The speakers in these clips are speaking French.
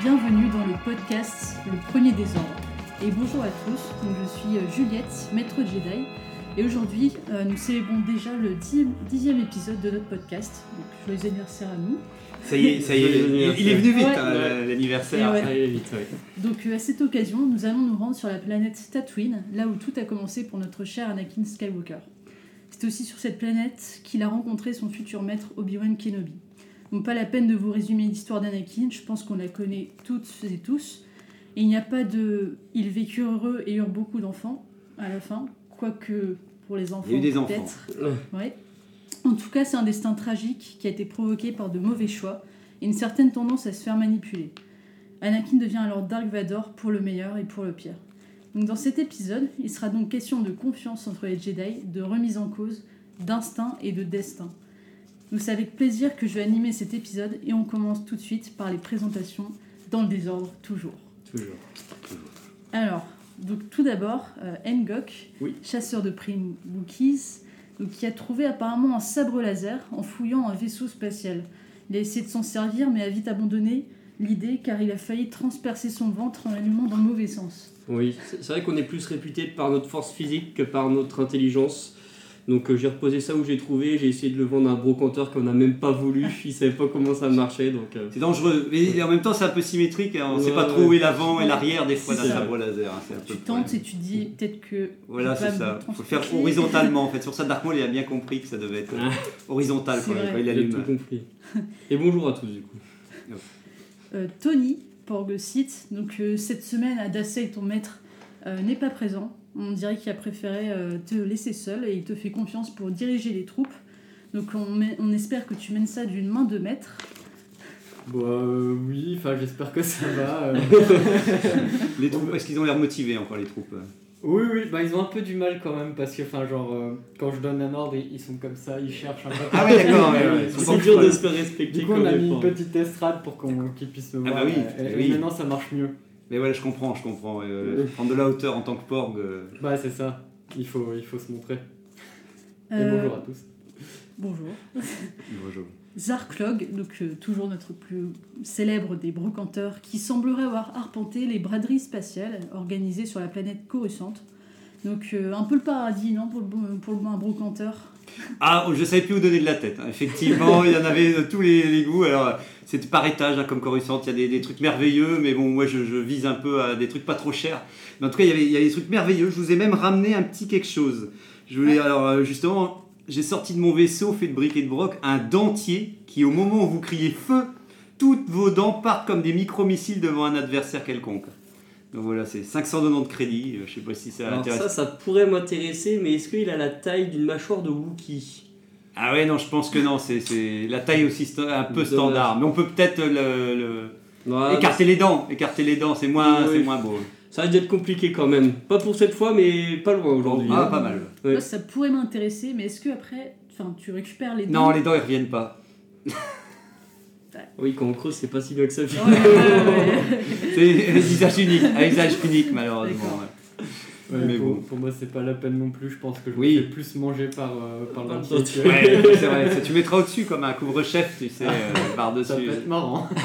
Bienvenue dans le podcast Le Premier Désordre. Et bonjour à tous, donc je suis euh, Juliette, maître Jedi. Et aujourd'hui, euh, nous célébrons déjà le dixième, dixième épisode de notre podcast. Donc joyeux anniversaire à nous. Ça y est, ça y est, il, il est venu vite Ouais. hein, l'anniversaire. ouais. Ça allait vite, ouais. Donc euh, à cette occasion, nous allons nous rendre sur la planète Tatooine, là où tout a commencé pour notre cher Anakin Skywalker. C'est aussi sur cette planète qu'il a rencontré son futur maître Obi-Wan Kenobi. Donc pas la peine de vous résumer l'histoire d'Anakin, je pense qu'on la connaît toutes et tous. Et il n'y a pas de... Ils vécurent heureux et eurent beaucoup d'enfants à la fin, quoique pour les enfants Il y a eu des peut-être. Ouais. En tout cas, c'est un destin tragique qui a été provoqué par de mauvais choix et une certaine tendance à se faire manipuler. Anakin devient alors Dark Vador pour le meilleur et pour le pire. Donc dans cet épisode, il sera donc question de confiance entre les Jedi, de remise en cause, d'instinct et de destin. Donc c'est avec plaisir que je vais animer cet épisode et on commence tout de suite par les présentations dans le désordre toujours. Toujours. Alors, donc tout d'abord, euh, Ngok, Oui. chasseur de primes Wookiees, donc, qui a trouvé apparemment un sabre laser en fouillant un vaisseau spatial. Il a essayé de s'en servir, mais a vite abandonné l'idée car il a failli transpercer son ventre en l'allumant dans le mauvais sens. Oui, c'est vrai qu'on est plus réputé par notre force physique que par notre intelligence. Donc euh, j'ai reposé ça où j'ai trouvé, j'ai essayé de le vendre à un brocanteur qu'on n'a même pas voulu, il savait pas comment ça marchait donc... euh, C'est dangereux, mais en même temps c'est un peu symétrique, hein, on ne sait pas trop ouais. où est l'avant et l'arrière des fois d'un sabre laser. hein, c'est un peu Tu tentes et tu dis peut-être que. Voilà, c'est ça. Il faut le faire horizontalement en fait. Sur ça, Dark Maul il a bien compris que ça devait être Ah. horizontal quand, il allume. tout compris. Et bonjour à tous du coup. Euh, Tony, Porgosit, donc euh, cette semaine, Adacey, ton maître, euh, n'est pas présent. On dirait qu'il a préféré euh, te laisser seul et il te fait confiance pour diriger les troupes. Donc on, met- on espère que tu mènes ça d'une main de maître. Bah euh, oui, enfin j'espère que ça va. euh. Les troupes, est-ce qu'ils ont l'air motivés encore les troupes? Oui, oui, bah ils ont un peu du mal quand même parce que enfin genre euh, quand je donne un ordre, ils, ils sont comme ça, ils cherchent un peu. Ah ouais, d'accord, ouais, ouais. C'est dur de se faire respecter Du coup on a mis une petite estrade pour qu'on qu'ils puissent me Ah voir. bah oui, et, et oui. maintenant ça marche mieux. Mais voilà, je comprends, je comprends. euh, prendre de la hauteur en tant que porg. euh, Bah c'est ça, il faut, il faut se montrer. Et Euh, bonjour à tous. Bonjour. bonjour. Zarklog, donc euh, toujours notre plus célèbre des brocanteurs, qui semblerait avoir arpenté les braderies spatiales organisées sur la planète Coruscant. Donc euh, un peu le paradis, non, pour le, bon- pour le, un brocanteur? Ah, je savais plus où donner de la tête. hein. Effectivement, il y en avait de tous les, les goûts. Alors, c'était par étage, hein, comme Coruscant. Il y a des, des trucs merveilleux, mais bon, moi, je, je vise un peu à des trucs pas trop chers. Mais en tout cas, il y avait, il y avait des trucs merveilleux. Je vous ai même ramené un petit quelque chose. Je voulais, alors, euh, justement, j'ai sorti de mon vaisseau fait de briques et de broc un dentier qui, au moment où vous criez feu, toutes vos dents partent comme des micro-missiles devant un adversaire quelconque. Donc voilà, c'est 590 de crédit. Je sais pas si ça Alors intéresse. ça, ça pourrait m'intéresser, mais est-ce qu'il a la taille d'une mâchoire de Wookie? Ah ouais, non, je pense que non, c'est c'est la taille aussi un peu Dommage. standard. Mais on peut peut-être le, écarter les dents, écarter les dents, c'est moins, Oui. c'est moins beau. Ça risque d'être compliqué quand même. Pas pour cette fois, mais pas loin aujourd'hui. Ah, hein. pas mal. Ouais. Moi, ça pourrait m'intéresser, mais est-ce que après, enfin, tu récupères les dents? Non, les dents, ils reviennent pas. Oui, quand on creuse, c'est pas si bien que ça. Ouais, ouais, ouais. C'est un usage unique, un usage unique, malheureusement. D'accord. ouais. Ouais, mais pour, bon. pour moi c'est pas la peine non plus, je pense que je Oui. me fais plus manger par, euh, par le que- Ouais, c'est vrai, ça, tu mettras au-dessus comme un couvre-chef, tu sais, euh, Ça par-dessus. peut être marrant.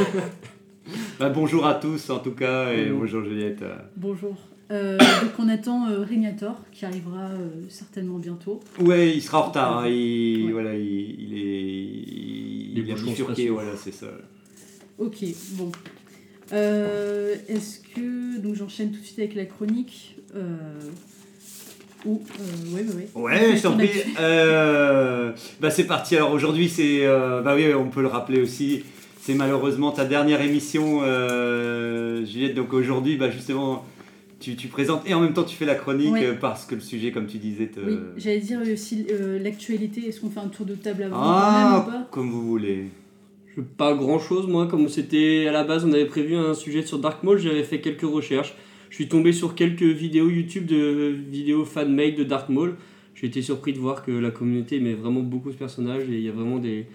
Bah, bonjour à tous, en tout cas, et Bonjour. bonjour Juliette. euh. Bonjour. Euh, donc on attend euh, Régnator qui arrivera euh, certainement bientôt. Ouais, il sera en retard, hein, il, Ouais. voilà, il, il est. Il, bouchons bifurqué, voilà, c'est ça. Ok, bon. Euh, Est-ce que donc j'enchaîne tout de suite avec la chronique euh, ou euh, ouais ouais ouais. Ouais, je t'en prie. Euh, bah c'est parti. Alors aujourd'hui, c'est, euh, bah oui, on peut le rappeler aussi. C'est malheureusement ta dernière émission, euh, Juliette. Donc aujourd'hui, bah justement, tu, tu présentes et en même temps tu fais la chronique Ouais. euh, parce que le sujet, comme tu disais, te... Oui, j'allais dire aussi euh, l'actualité. Est-ce qu'on fait un tour de table avant ah, quand même ou pas? comme vous voulez. Je- Pas grand chose, moi, comme c'était à la base, on avait prévu un sujet sur Dark Maul, j'avais fait quelques recherches. Je suis tombé sur quelques vidéos YouTube de vidéos fan-made de Dark Maul. J'ai été surpris de voir que la communauté aimait vraiment beaucoup ce personnage et il y a vraiment des,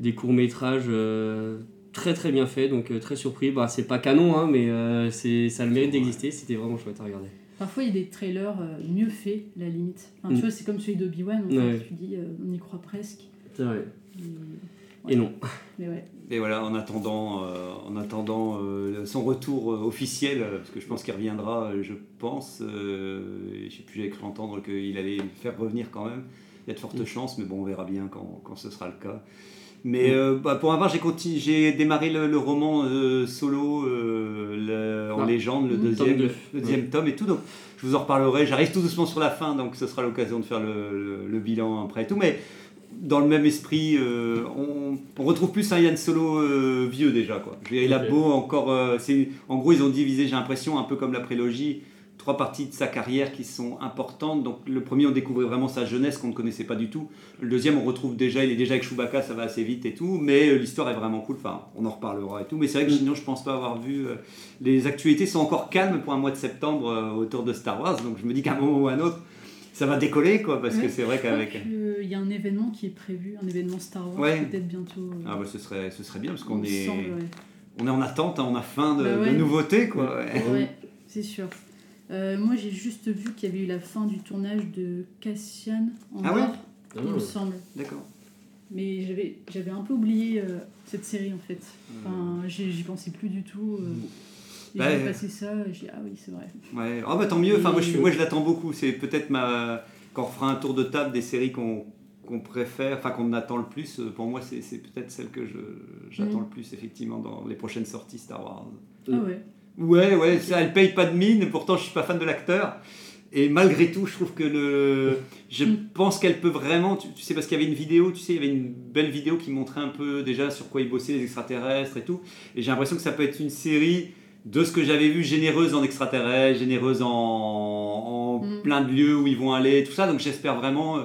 des courts-métrages euh, très très bien faits, donc euh, très surpris. Bah, c'est pas canon, hein, mais euh, c'est, ça a le mérite d'exister, c'était vraiment chouette à regarder. Parfois, il y a des trailers euh, mieux faits, la limite. Enfin, Mm. Tu vois, c'est comme celui d'Obi-Wan, en fait, Ouais. tu dis, euh, on y croit presque. C'est vrai. Et- Et non. Mais ouais. Et voilà, en attendant, euh, en attendant euh, son retour euh, officiel, parce que je pense qu'il reviendra, je pense, euh, et je sais plus, j'ai cru entendre qu'il allait le faire revenir quand même. Il y a de fortes Mm. chances, mais bon, on verra bien quand, quand ce sera le cas. Mais euh, bah, pour ma part, j'ai démarré le, le roman euh, solo euh, le- en Ah. légende, le Mm. deuxième, Tome le deuxième tome et tout. Donc, je vous en reparlerai. J'arrive tout doucement sur la fin, donc ce sera l'occasion de faire le, le- le bilan après et tout. Mais dans le même esprit, euh, on, on retrouve plus un Yann Solo euh, vieux déjà. Quoi. Je Il a beau encore. euh, c'est- en gros, ils ont divisé, j'ai l'impression, un peu comme la prélogie, trois parties de sa carrière qui sont importantes. Donc le premier, on découvrait vraiment sa jeunesse qu'on ne connaissait pas du tout. Le deuxième, on retrouve déjà, il est déjà avec Chewbacca, ça va assez vite et tout. Mais euh, l'histoire est vraiment cool. Enfin, on en reparlera et tout. Mais c'est vrai que Mm. sinon, je pense pas avoir vu. euh, les actualités sont encore calmes pour un mois de septembre euh, autour de Star Wars. Donc je me dis qu'à un moment ou à un autre, ça va décoller, quoi. Parce que c'est vrai qu'avec. qu'il y a un événement qui est prévu, un événement Star Wars, Ouais. peut-être bientôt. euh, Ah bah ce serait, ce serait bien parce il qu'on est, semble, ouais. on est en attente, hein, on a faim de, Bah de nouveautés quoi. c'est sûr. Euh, moi, j'ai juste vu qu'il y avait eu la fin du tournage de Cassian en Ah ouais or, il me semble. D'accord. Mais j'avais, j'avais un peu oublié euh, cette série en fait. Enfin, j'y, j'y pensais plus du tout. euh. Et Bah, j'ai euh, passé ça, j'ai dit, ah oui, c'est vrai. Ouais. Ah bah tant mieux. Enfin moi je, moi je l'attends beaucoup. C'est peut-être ma quand on fera un tour de table des séries qu'on qu'on préfère, enfin qu'on attend le plus. euh, Pour moi c'est, c'est peut-être celle que je, j'attends Mhm. le plus effectivement dans les prochaines sorties Star Wars. Ah ouais. Ouais, ouais, ça, elle paye pas de mine, pourtant je suis pas fan de l'acteur. Et malgré tout, je trouve que le. Je pense qu'elle peut vraiment. Tu, tu sais, parce qu'il y avait une vidéo, tu sais, il y avait une belle vidéo qui montrait un peu déjà sur quoi ils bossaient, les extraterrestres et tout. Et j'ai l'impression que ça peut être une série de ce que j'avais vu, généreuse en extraterrestres, généreuse en, en Mm. plein de lieux où ils vont aller, tout ça. Donc j'espère vraiment, euh,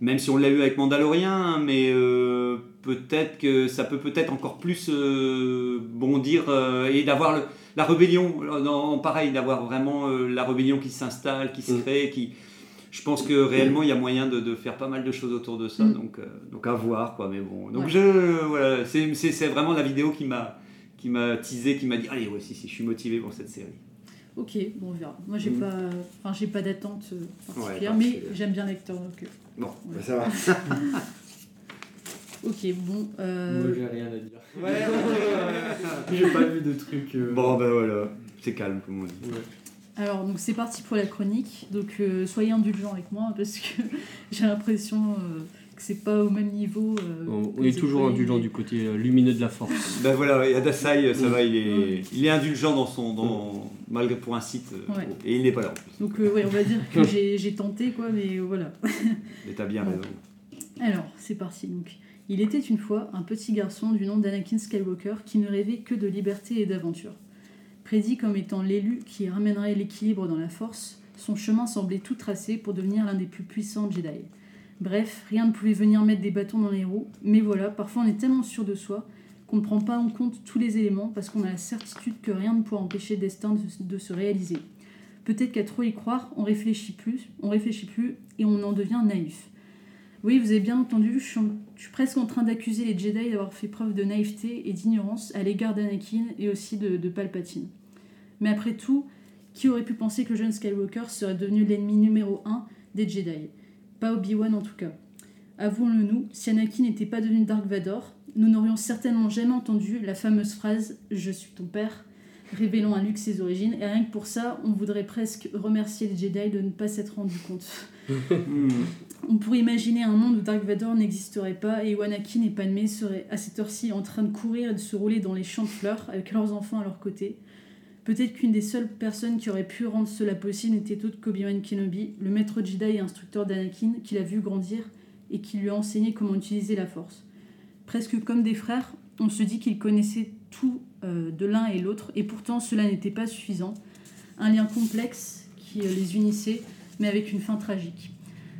même si on l'a eu avec Mandalorian, mais euh, peut-être que ça peut peut-être encore plus euh, bondir euh, et d'avoir le la rébellion, euh, pareil, d'avoir vraiment euh, la rébellion qui s'installe, qui se Mm. crée, qui. Je pense que réellement il y a moyen de, de faire pas mal de choses autour de ça, Mm. donc, euh, donc à voir quoi. Mais bon, donc Ouais. je voilà, c'est c'est- c'est vraiment la vidéo qui m'a qui m'a teasé, qui m'a dit allez ouais si si je suis motivé pour cette série. Ok, bon, on verra. Moi, j'ai Mm. pas, enfin, j'ai pas d'attente particulière, Ouais, mais j'aime bien l'acteur. Donc, Bon, Ouais. bah, ça va. ok, bon. euh, Moi, j'ai rien à dire. Ouais, J'ai pas vu de trucs. euh, bon ben voilà, c'est calme comme on dit. ouais. Alors, donc c'est parti pour la chronique. Donc, euh, soyez indulgents avec moi parce que j'ai l'impression euh, que c'est pas au même niveau. euh, On, est toujours indulgent du côté lumineux de la force. Ben voilà, et Adasai, ça va, il est, il est indulgent dans son, dans, malgré pour un site, Ouais. et il n'est pas là en plus. Donc, euh, ouais, on va dire que j'ai j'ai tenté, quoi, mais voilà. Et t'as bien raison. Alors, c'est parti donc. Il était une fois un petit garçon du nom d'Anakin Skywalker qui ne rêvait que de liberté et d'aventure. Prédit comme étant l'élu qui ramènerait l'équilibre dans la force, son chemin semblait tout tracé pour devenir l'un des plus puissants Jedi. Bref, rien ne pouvait venir mettre des bâtons dans les roues, mais voilà, parfois on est tellement sûr de soi qu'on ne prend pas en compte tous les éléments parce qu'on a la certitude que rien ne pourra empêcher le destin de, de se réaliser. Peut-être qu'à trop y croire, on réfléchit plus, on réfléchit plus et on en devient naïf. Oui, vous avez bien entendu, je suis, presque en train d'accuser les Jedi d'avoir fait preuve de naïveté et d'ignorance à l'égard d'Anakin et aussi de, Palpatine. Mais après tout, qui aurait pu penser que le jeune Skywalker serait devenu l'ennemi numéro un des Jedi? Pas Obi-Wan en tout cas. Avouons-le nous, si Anakin n'était pas devenu Dark Vador, nous n'aurions certainement jamais entendu la fameuse phrase « Je suis ton père », révélant à Luke ses origines, et rien que pour ça, on voudrait presque remercier les Jedi de ne pas s'être rendu compte. On pourrait imaginer un monde où Dark Vador n'existerait pas et où Anakin et Padmé seraient à cette heure-ci en train de courir et de se rouler dans les champs de fleurs avec leurs enfants à leur côté. Peut-être qu'une des seules personnes qui aurait pu rendre cela possible n'était autre qu'Obi-Wan Kenobi, le maître Jedi et instructeur d'Anakin qui l'a vu grandir et qui lui a enseigné comment utiliser la force. Presque comme des frères, on se dit qu'ils connaissaient tout de l'un et l'autre et pourtant cela n'était pas suffisant. Un lien complexe qui euh, les unissait mais avec une fin tragique.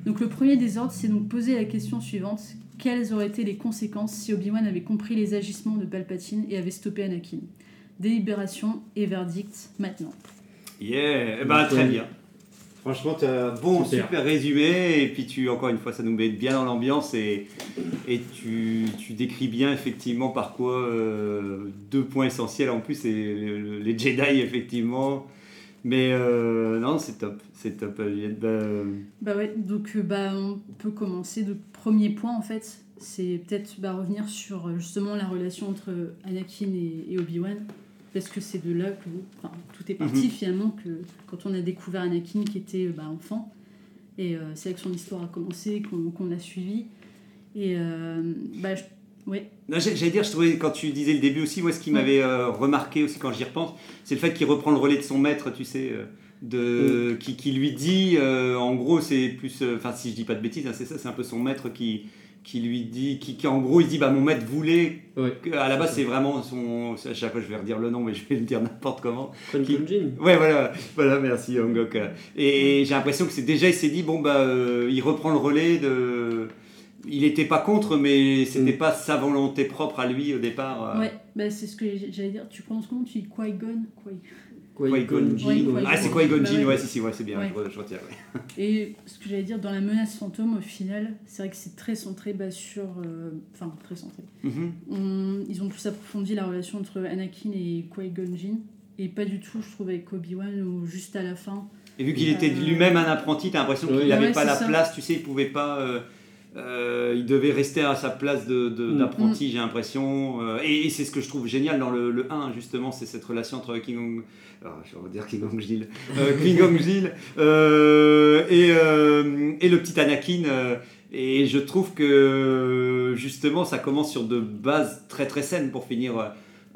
Donc le premier des ordres, c'est donc poser la question suivante. quelles auraient été les conséquences si Obi-Wan avait compris les agissements de Palpatine et avait stoppé Anakin? Délibération et verdict maintenant. Yeah, eh ben, très bien. Franchement, tu as un bon, super. Super. résumé. Et puis, tu, encore une fois, ça nous met bien dans l'ambiance. Et, et tu, tu décris bien, effectivement, par quoi euh, deux points essentiels en plus, c'est le- le- les Jedi, effectivement. Mais euh, non, c'est top. C'est top. Juliette. Bah, euh, Bah ouais, donc euh, bah, on peut commencer. Le premier point, en fait, c'est peut-être bah, revenir sur euh, justement la relation entre Anakin et, et Obi-Wan. Parce que c'est de là que enfin, tout est parti Mhm. finalement, que quand on a découvert Anakin qui était euh, bah, enfant. Et euh, c'est là que son histoire a commencé, qu'on qu'on a suivi. Et euh, bah, je- ouais, J'allais dire, je trouvais, quand tu disais le début aussi, moi, ce qui Ouais. m'avait euh, remarqué aussi quand j'y repense, c'est le fait qu'il reprend le relais de son maître, tu sais, de, qui, qui lui dit, en gros, c'est plus, enfin, si je dis pas de bêtises, hein, c'est ça, c'est un peu son maître qui, qui lui dit, qui, qui, en gros, il dit, bah, mon maître voulait, Ouais. à la base, c'est vraiment son, à chaque fois, je vais redire le nom, mais je vais le dire n'importe comment. Qui... Jin. Ouais, voilà, voilà, merci Hongok. Et j'ai l'impression que c'est déjà, il s'est dit, bon, bah, euh, il reprend le relais de. Il n'était pas contre, mais c'était Mm. pas sa volonté propre à lui au départ. euh. ouais bah, c'est ce que j'allais dire. Tu prononces comment Tu dis Qui-Gon? Qui- Qui-Gon Jinn, Ouais. Ah, c'est Qui-Gon Bah Jinn, ouais. ouais, si, si, ouais, c'est bien, Ouais. je, je retiens. ouais. Et ce que j'allais dire, dans la menace fantôme, au final, c'est vrai que c'est très centré bah, sur. euh, Enfin, très centré. Mhm. On- ils ont plus approfondi la relation entre Anakin et Qui-Gon Jinn. Et pas du tout, je trouve, avec Obi-Wan, ou juste à la fin. Et vu qu'il était Euh, lui-même un apprenti, t'as l'impression qu'il n'avait Ouais, pas la ça. place, tu sais, il pouvait pas. euh, euh, il devait rester à sa place de- de- Mm. d'apprenti, j'ai l'impression. euh, et et c'est ce que je trouve génial dans le, le 1, justement, c'est cette relation entre King Kong. alors, je vais redire King Gil. Euh, King Gil euh, et, euh, et le petit Anakin. euh, et je trouve que justement, ça commence sur de bases très très saines pour finir. euh,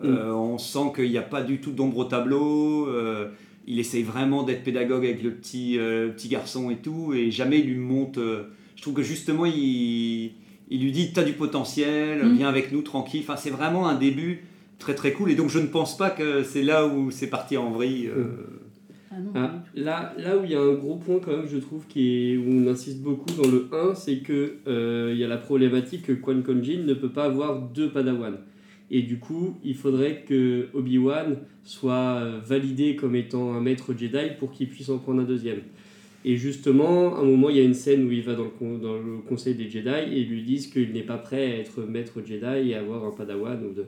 euh, on sent qu'il n'y a pas du tout d'ombre au tableau. euh, il essaye vraiment d'être pédagogue avec le petit, euh, petit garçon et tout, et jamais il lui monte. euh, je trouve que justement, il, il lui dit T'as du potentiel, Mm. viens avec nous tranquille. Enfin, c'est vraiment un début très très cool, et donc je ne pense pas que c'est là où c'est parti en vrille. euh, Ah non, Ah, tout. là, là où il y a un gros point quand même, je trouve, qui est, où on insiste beaucoup dans le 1, c'est que euh, il y a la problématique que Quan Jinn ne peut pas avoir deux Padawan. Et du coup, il faudrait que Obi-Wan soit euh, validé comme étant un maître Jedi pour qu'il puisse en prendre un deuxième. Et justement, à un moment, il y a une scène où il va dans le, dans le conseil des Jedi et ils lui disent qu'il n'est pas prêt à être maître Jedi et à avoir un Padawan ou de,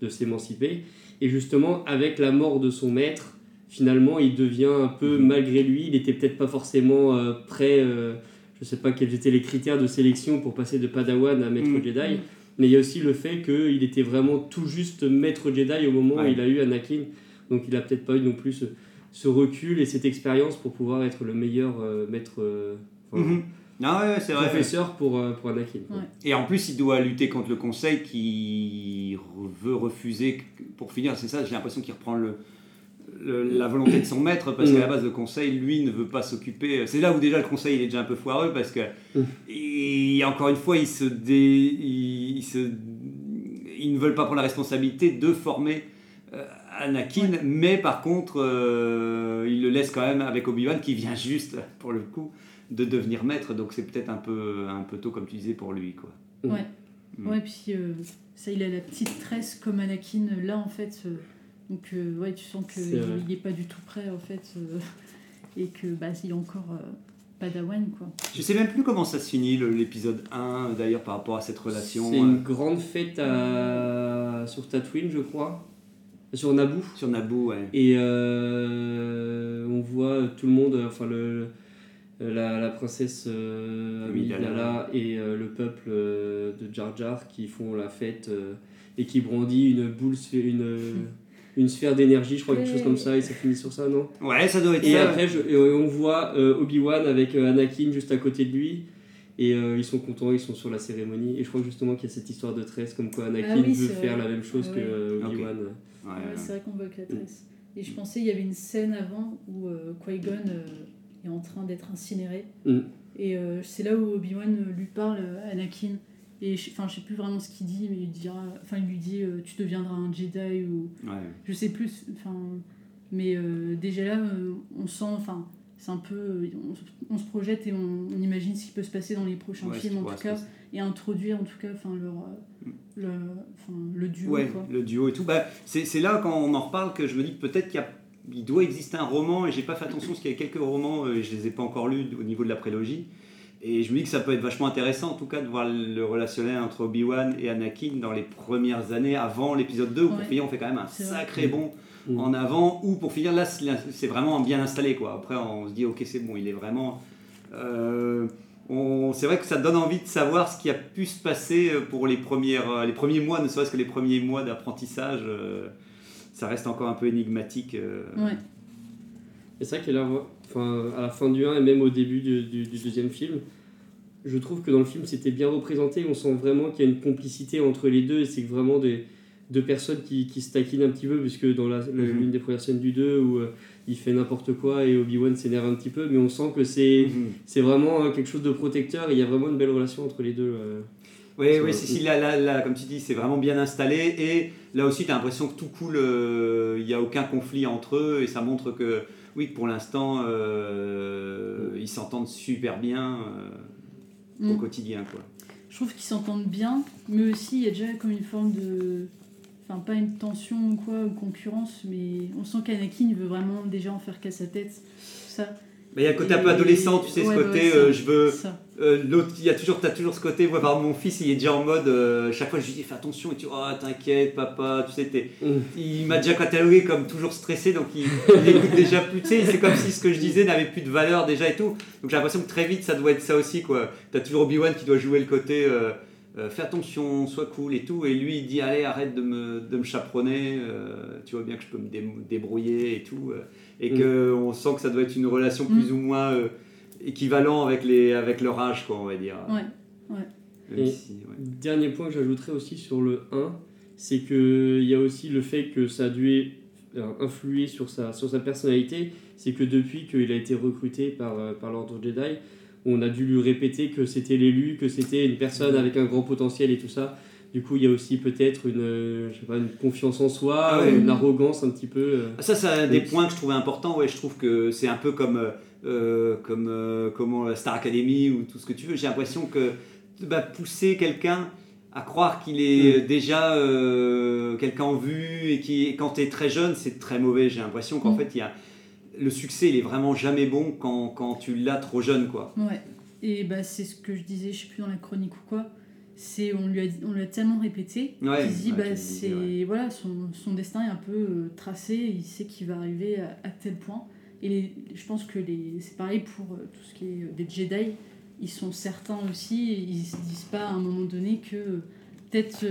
de s'émanciper. Et justement, avec la mort de son maître, finalement, il devient un peu, malgré lui, il n'était peut-être pas forcément euh, prêt, euh, je sais pas quels étaient les critères de sélection pour passer de Padawan à maître Mm. Jedi, mais il y a aussi le fait qu'il était vraiment tout juste maître Jedi au moment où il a eu Anakin, donc il a peut-être pas eu non plus ce, ce recul et cette expérience pour pouvoir être le meilleur euh, maître, euh, enfin, mhm. Ah ouais, c'est vrai. professeur pour, euh, pour Anakin. Ouais. Et en plus, il doit lutter contre le conseil qui veut refuser. Pour finir, c'est ça, j'ai l'impression qu'il reprend le, le- la volonté de son maître parce qu'à la base, le conseil, lui, ne veut pas s'occuper. C'est là où déjà le conseil il est déjà un peu foireux parce que, Mm. et encore une fois, ils, se dé- ils, ils se- ils ne veulent pas prendre la responsabilité de former. euh, Anakin, mais par contre, euh, il le laisse quand même avec Obi-Wan qui vient juste, pour le coup, de devenir maître. Donc c'est peut-être un peu, un peu tôt, comme tu disais, pour lui. Quoi. Ouais. Mm. Ouais, puis euh, ça, il a la petite tresse comme Anakin là en fait. euh, donc ouais, ouais, tu sens qu'il n'est pas du tout prêt en fait. euh, et que bah, il est encore euh, Padawan quoi. Je sais même plus comment ça se finit l'épisode 1 d'ailleurs par rapport à cette relation C'est une grande fête à... sur Tatooine, je crois, sur Naboo. sur Naboo. Ouais. Et euh, on voit tout le monde, enfin le, la, la princesse euh, Amidala. Et euh, le peuple euh, de Jar Jar qui font la fête euh, et qui brandit une boule, une, une sphère d'énergie, je crois, quelque chose comme ça, et ça finit sur ça, non? Ouais, ça doit être Et ça. après, je- et on voit euh, Obi-Wan avec euh, Anakin juste à côté de lui. Et euh, ils sont contents, ils sont sur la cérémonie. Et je crois justement qu'il y a cette histoire de tresse, comme quoi Anakin Ah oui, veut faire vrai. la même chose Ah que euh. Obi-Wan. Ouais, Ouais, ouais. c'est vrai qu'on voit que la Mm. tresse. Et je pensais il y avait une scène avant où euh, Qui-Gon euh, est en train d'être incinéré. Mm. Et euh, c'est là où Obi-Wan lui parle Anakin. Et je, enfin, je sais plus vraiment ce qu'il dit, mais il, dira, enfin, il lui dit euh, Tu deviendras un Jedi ou. Ouais. Je sais plus. Enfin, mais euh, déjà là, euh, on sent. Enfin, c'est un peu. On, on se projette et on, on imagine ce qui peut se passer dans les prochains Ouais, films, en tout cas, et introduire, en tout cas, enfin, leur, euh, le, enfin, le duo. Ouais, quoi. le duo et tout. Bah, c'est c'est là, quand on en reparle, que je me dis peut-être qu'il y a- il doit exister un roman, et j'ai pas fait attention parce qu'il y a quelques romans, euh, et je les ai pas encore lus au niveau de la prélogie. Et je me dis que ça peut être vachement intéressant, en tout cas, de voir le relationnel entre Obi-Wan et Anakin dans les premières années avant l'épisode 2, où Ouais. on fait quand même un C'est vrai. sacré Mm. en avant, ou pour finir, là, c'est vraiment bien installé, quoi. Après, on se dit, ok, c'est bon, il est vraiment. euh, on- c'est vrai que ça donne envie de savoir ce qui a pu se passer euh, pour les, premières, euh, les premiers mois, ne serait-ce que les premiers mois d'apprentissage. euh, ça reste encore un peu énigmatique. euh. Ouais. Et c'est vrai qu'à la, enfin, à la fin du 1 et même au début du, du- du deuxième film, je trouve que dans le film c'était bien représenté. On sent vraiment qu'il y a une complicité entre les deux et c'est vraiment des, deux personnes qui, qui se taquinent un petit peu, puisque dans Mhm. l'une des premières scènes du 2 où euh, il fait n'importe quoi et Obi-Wan s'énerve un petit peu, mais on sent que c'est Mhm. c'est vraiment euh, quelque chose de protecteur et il y a vraiment une belle relation entre les deux. euh. Oui, oui, si, si, là, là, là, comme tu dis, c'est vraiment bien installé. Et là aussi, tu as l'impression que tout coule, euh, il n'y a aucun conflit entre eux. Et ça montre que, oui, que pour l'instant, euh, ils s'entendent super bien euh, au Mm. quotidien. Quoi. Je trouve qu'ils s'entendent bien, mais aussi il y a déjà comme une forme de. Enfin, pas une tension ou quoi, ou concurrence, mais on sent qu'Anakin il veut vraiment déjà en faire qu'à sa tête. Ça. Mais il y a le côté un peu adolescent, tu sais, Ouais, ce ouais, côté, ça. euh, je veux. Ça. euh, L'autre, il y a toujours, t'as toujours ce côté, moi, par exemple, mon fils, il est déjà en mode, euh, chaque fois je lui dis fais attention, et tu oh t'inquiète, papa, tu sais, t'es- Mm. il m'a déjà catalogué comme toujours stressé, donc il, il écoute déjà plus, tu sais, c'est comme si ce que je disais n'avait plus de valeur déjà et tout. Donc j'ai l'impression que très vite ça doit être ça aussi, quoi. T'as toujours Obi-Wan qui doit jouer le côté, euh, fais attention, sois cool et tout, et lui il dit allez, arrête de me, de me chaperonner, euh, tu vois bien que je peux me dé- débrouiller et tout, euh, et Mm. que on sent que ça doit être une relation plus ou moins euh, équivalent avec, les, avec leur âge, quoi, on va dire. Ouais. Même Et- si, ouais. Dernier point que j'ajouterais aussi sur le 1, c'est qu'il y a aussi le fait que ça a dû influer sur sa, sur sa personnalité, c'est que depuis qu'il a été recruté par, par l'Ordre Jedi, on a dû lui répéter que c'était l'élu, que c'était une personne avec un grand potentiel et tout ça. Du coup, il y a aussi peut-être une, euh, je sais pas, une confiance en soi, Ah ouais. une arrogance un petit peu. euh. Ah, Ça, c'est un des points que je trouvais important. Ouais, je trouve que c'est un peu comme, euh, comme euh, comment, la Star Academy ou tout ce que tu veux. J'ai l'impression que bah, pousser quelqu'un à croire qu'il est déjà euh, quelqu'un en vue et qui, quand tu es très jeune, c'est très mauvais. J'ai l'impression qu'en Mm. fait, il y a, le succès, il est vraiment jamais bon quand, quand tu l'as trop jeune. quoi. Ouais. Et bah, c'est ce que je disais, je sais plus dans la chronique ou quoi. C'est on lui a on lui a tellement répété Ouais, qu'il se dit ouais, bah c'est ouais. voilà son, son destin est un peu euh, tracé. Il sait qu'il va arriver à, à tel point. Et les- je pense que les c'est pareil pour euh, tout ce qui est euh, des Jedi. Ils sont certains aussi. Ils se disent pas à un moment donné que peut-être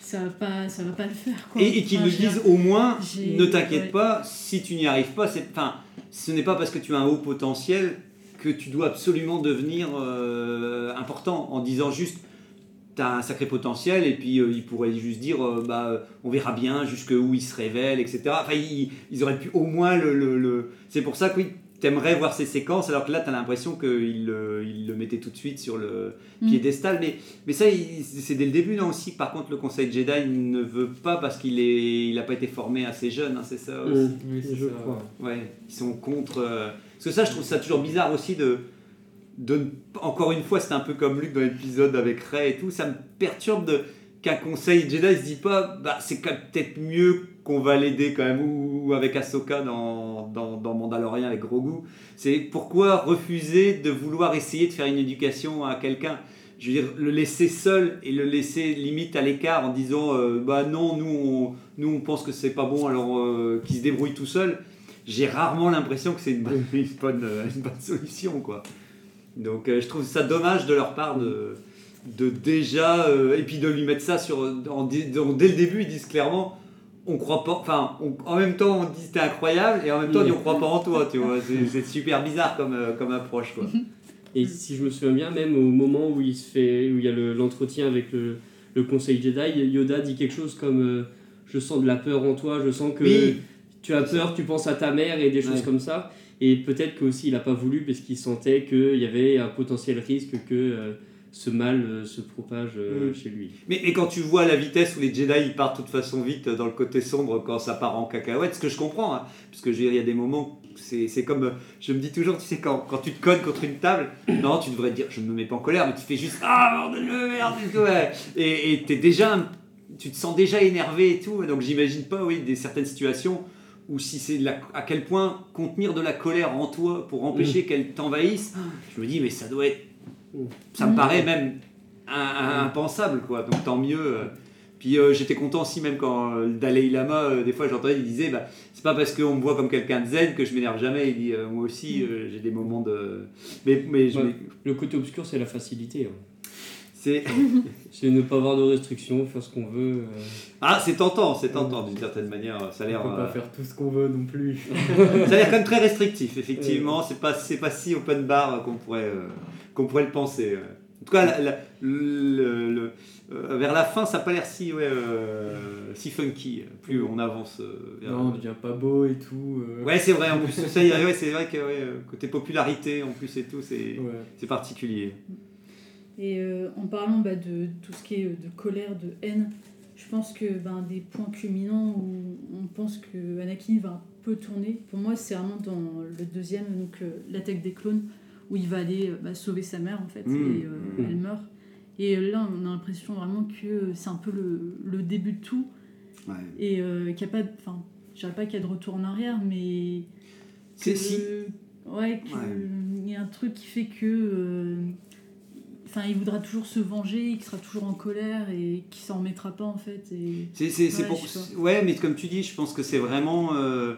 ça va pas ça va pas le faire. Quoi. Et, et qu'ils Enfin, veux disent au moins, ne t'inquiète ouais. pas, si tu n'y arrives pas, c'est, enfin, ce n'est pas parce que tu as un haut potentiel que tu dois absolument devenir euh, important en disant juste tu as un sacré potentiel et puis euh, ils pourraient juste dire euh, bah, on verra bien jusqu'où il se révèle, etc. Enfin, ils, ils auraient pu au moins le. le- le- C'est pour ça que oui, t'aimerais voir ces séquences alors que là tu as l'impression qu'ils le, ils le mettaient tout de suite sur le Mm. piédestal. Mais, mais ça, il- c'est dès le début, non aussi. Par contre, le Conseil Jedi ne veut pas parce qu'il est, il n'a pas été formé assez jeune, hein, c'est ça aussi. Mm, Oui, c'est je ça. crois. Ouais, ils sont contre. euh, Parce que ça, je trouve ça toujours bizarre aussi de. de ne- Encore une fois, c'est un peu comme Luke dans l'épisode avec Rey et tout. Ça me perturbe de qu'un conseil Jedi se dit pas, bah c'est peut-être mieux qu'on va l'aider quand même, ou, avec Ahsoka dans, dans, dans Mandalorian avec Grogu. C'est pourquoi refuser de vouloir essayer de faire une éducation à quelqu'un? Je veux dire, le laisser seul et le laisser limite à l'écart en disant euh, bah non, nous on, nous on pense que c'est pas bon alors euh, qu'il se débrouille tout seul, j'ai rarement l'impression que c'est une bonne, solution quoi. Donc euh, je trouve ça dommage de leur part de, de déjà. euh, et puis de lui mettre ça sur. en- dès le début, ils disent clairement on croit pas. Enfin, en même temps, on dit t'es incroyable et en même temps, on dit on croit pas en toi, tu vois. C'est super bizarre comme, euh, comme approche quoi. Et si je me souviens bien, même au moment où il se fait, où il y a le- l'entretien avec le, le Conseil Jedi, Yoda dit quelque chose comme euh, Je sens de la peur en toi, je sens que Oui. tu as peur, tu penses à ta mère et des choses Ouais. comme ça. Et peut-être qu'aussi il n'a pas voulu parce qu'il sentait qu'il y avait un potentiel risque que euh, ce mal euh, se propage euh, Mm. chez lui. Mais quand tu vois la vitesse où les Jedi ils partent de toute façon vite dans le côté sombre quand ça part en cacahuète, ce que je comprends, hein, parce que je veux dire, il y a des moments, c'est comme, euh, je me dis toujours, tu sais, quand, quand tu te cognes contre une table, non, tu devrais te dire, je ne me mets pas en colère, mais tu fais juste, ah, bordel de merde, et tout, ouais. et t'es déjà, tu te sens déjà énervé et tout, donc j'imagine pas, oui, des certaines situations où si c'est à quel point contenir de la colère en toi pour empêcher qu'elle t'envahisse, je me dis, mais ça doit être, ça me Mm. paraît même impensable, quoi. Donc tant mieux. euh. Puis euh, j'étais content aussi, même quand euh, le Dalai Lama, euh, des fois j'entendais, il disait bah, c'est pas parce qu'on me voit comme quelqu'un de zen que je m'énerve jamais. Il dit euh, moi aussi, euh, j'ai des moments de. Mais, mais je Ouais. m'é- Le côté obscur, c'est la facilité. hein. c'est. C'est ne pas avoir de restrictions, faire ce qu'on veut. euh. Ah, c'est tentant, c'est tentant d'une certaine manière. Ça a On l'air. peut pas euh, faire tout ce qu'on veut non plus. ça a l'air quand même très restrictif, effectivement. C'est pas, c'est pas si open bar qu'on pourrait, euh, qu'on pourrait le penser. ouais. En tout cas, la- la- le- le- euh, vers la fin, ça n'a pas l'air si, ouais, euh, si funky. Plus on avance. euh, vers- Non, on devient pas beau et tout. euh. Ouais, c'est vrai, en plus, ça, ouais, c'est vrai que ouais, côté popularité, en plus et tout, c'est Ouais. c'est particulier. Et euh, en parlant bah, de tout ce qui est de colère, de haine, je pense que ben, des points culminants où on pense que Anakin va un peu tourner, pour moi c'est vraiment dans le deuxième, donc euh, l'attaque des clones, où il va aller euh, bah, sauver sa mère en fait, Mmh. et euh, Mmh. elle meurt. Et euh, là on a l'impression vraiment que c'est un peu le, le début de tout, Ouais. et euh, qu'il n'y a pas, de- enfin, je dirais pas qu'il y a de retour en arrière, mais C'est si. Ouais, qu'il Ouais. y a un truc qui fait que. Enfin, il voudra toujours se venger, qu'il sera toujours en colère et qu'il s'en remettra pas en fait. Et... C'est Ouais, pour... Ouais, mais comme tu dis, je pense que c'est vraiment euh,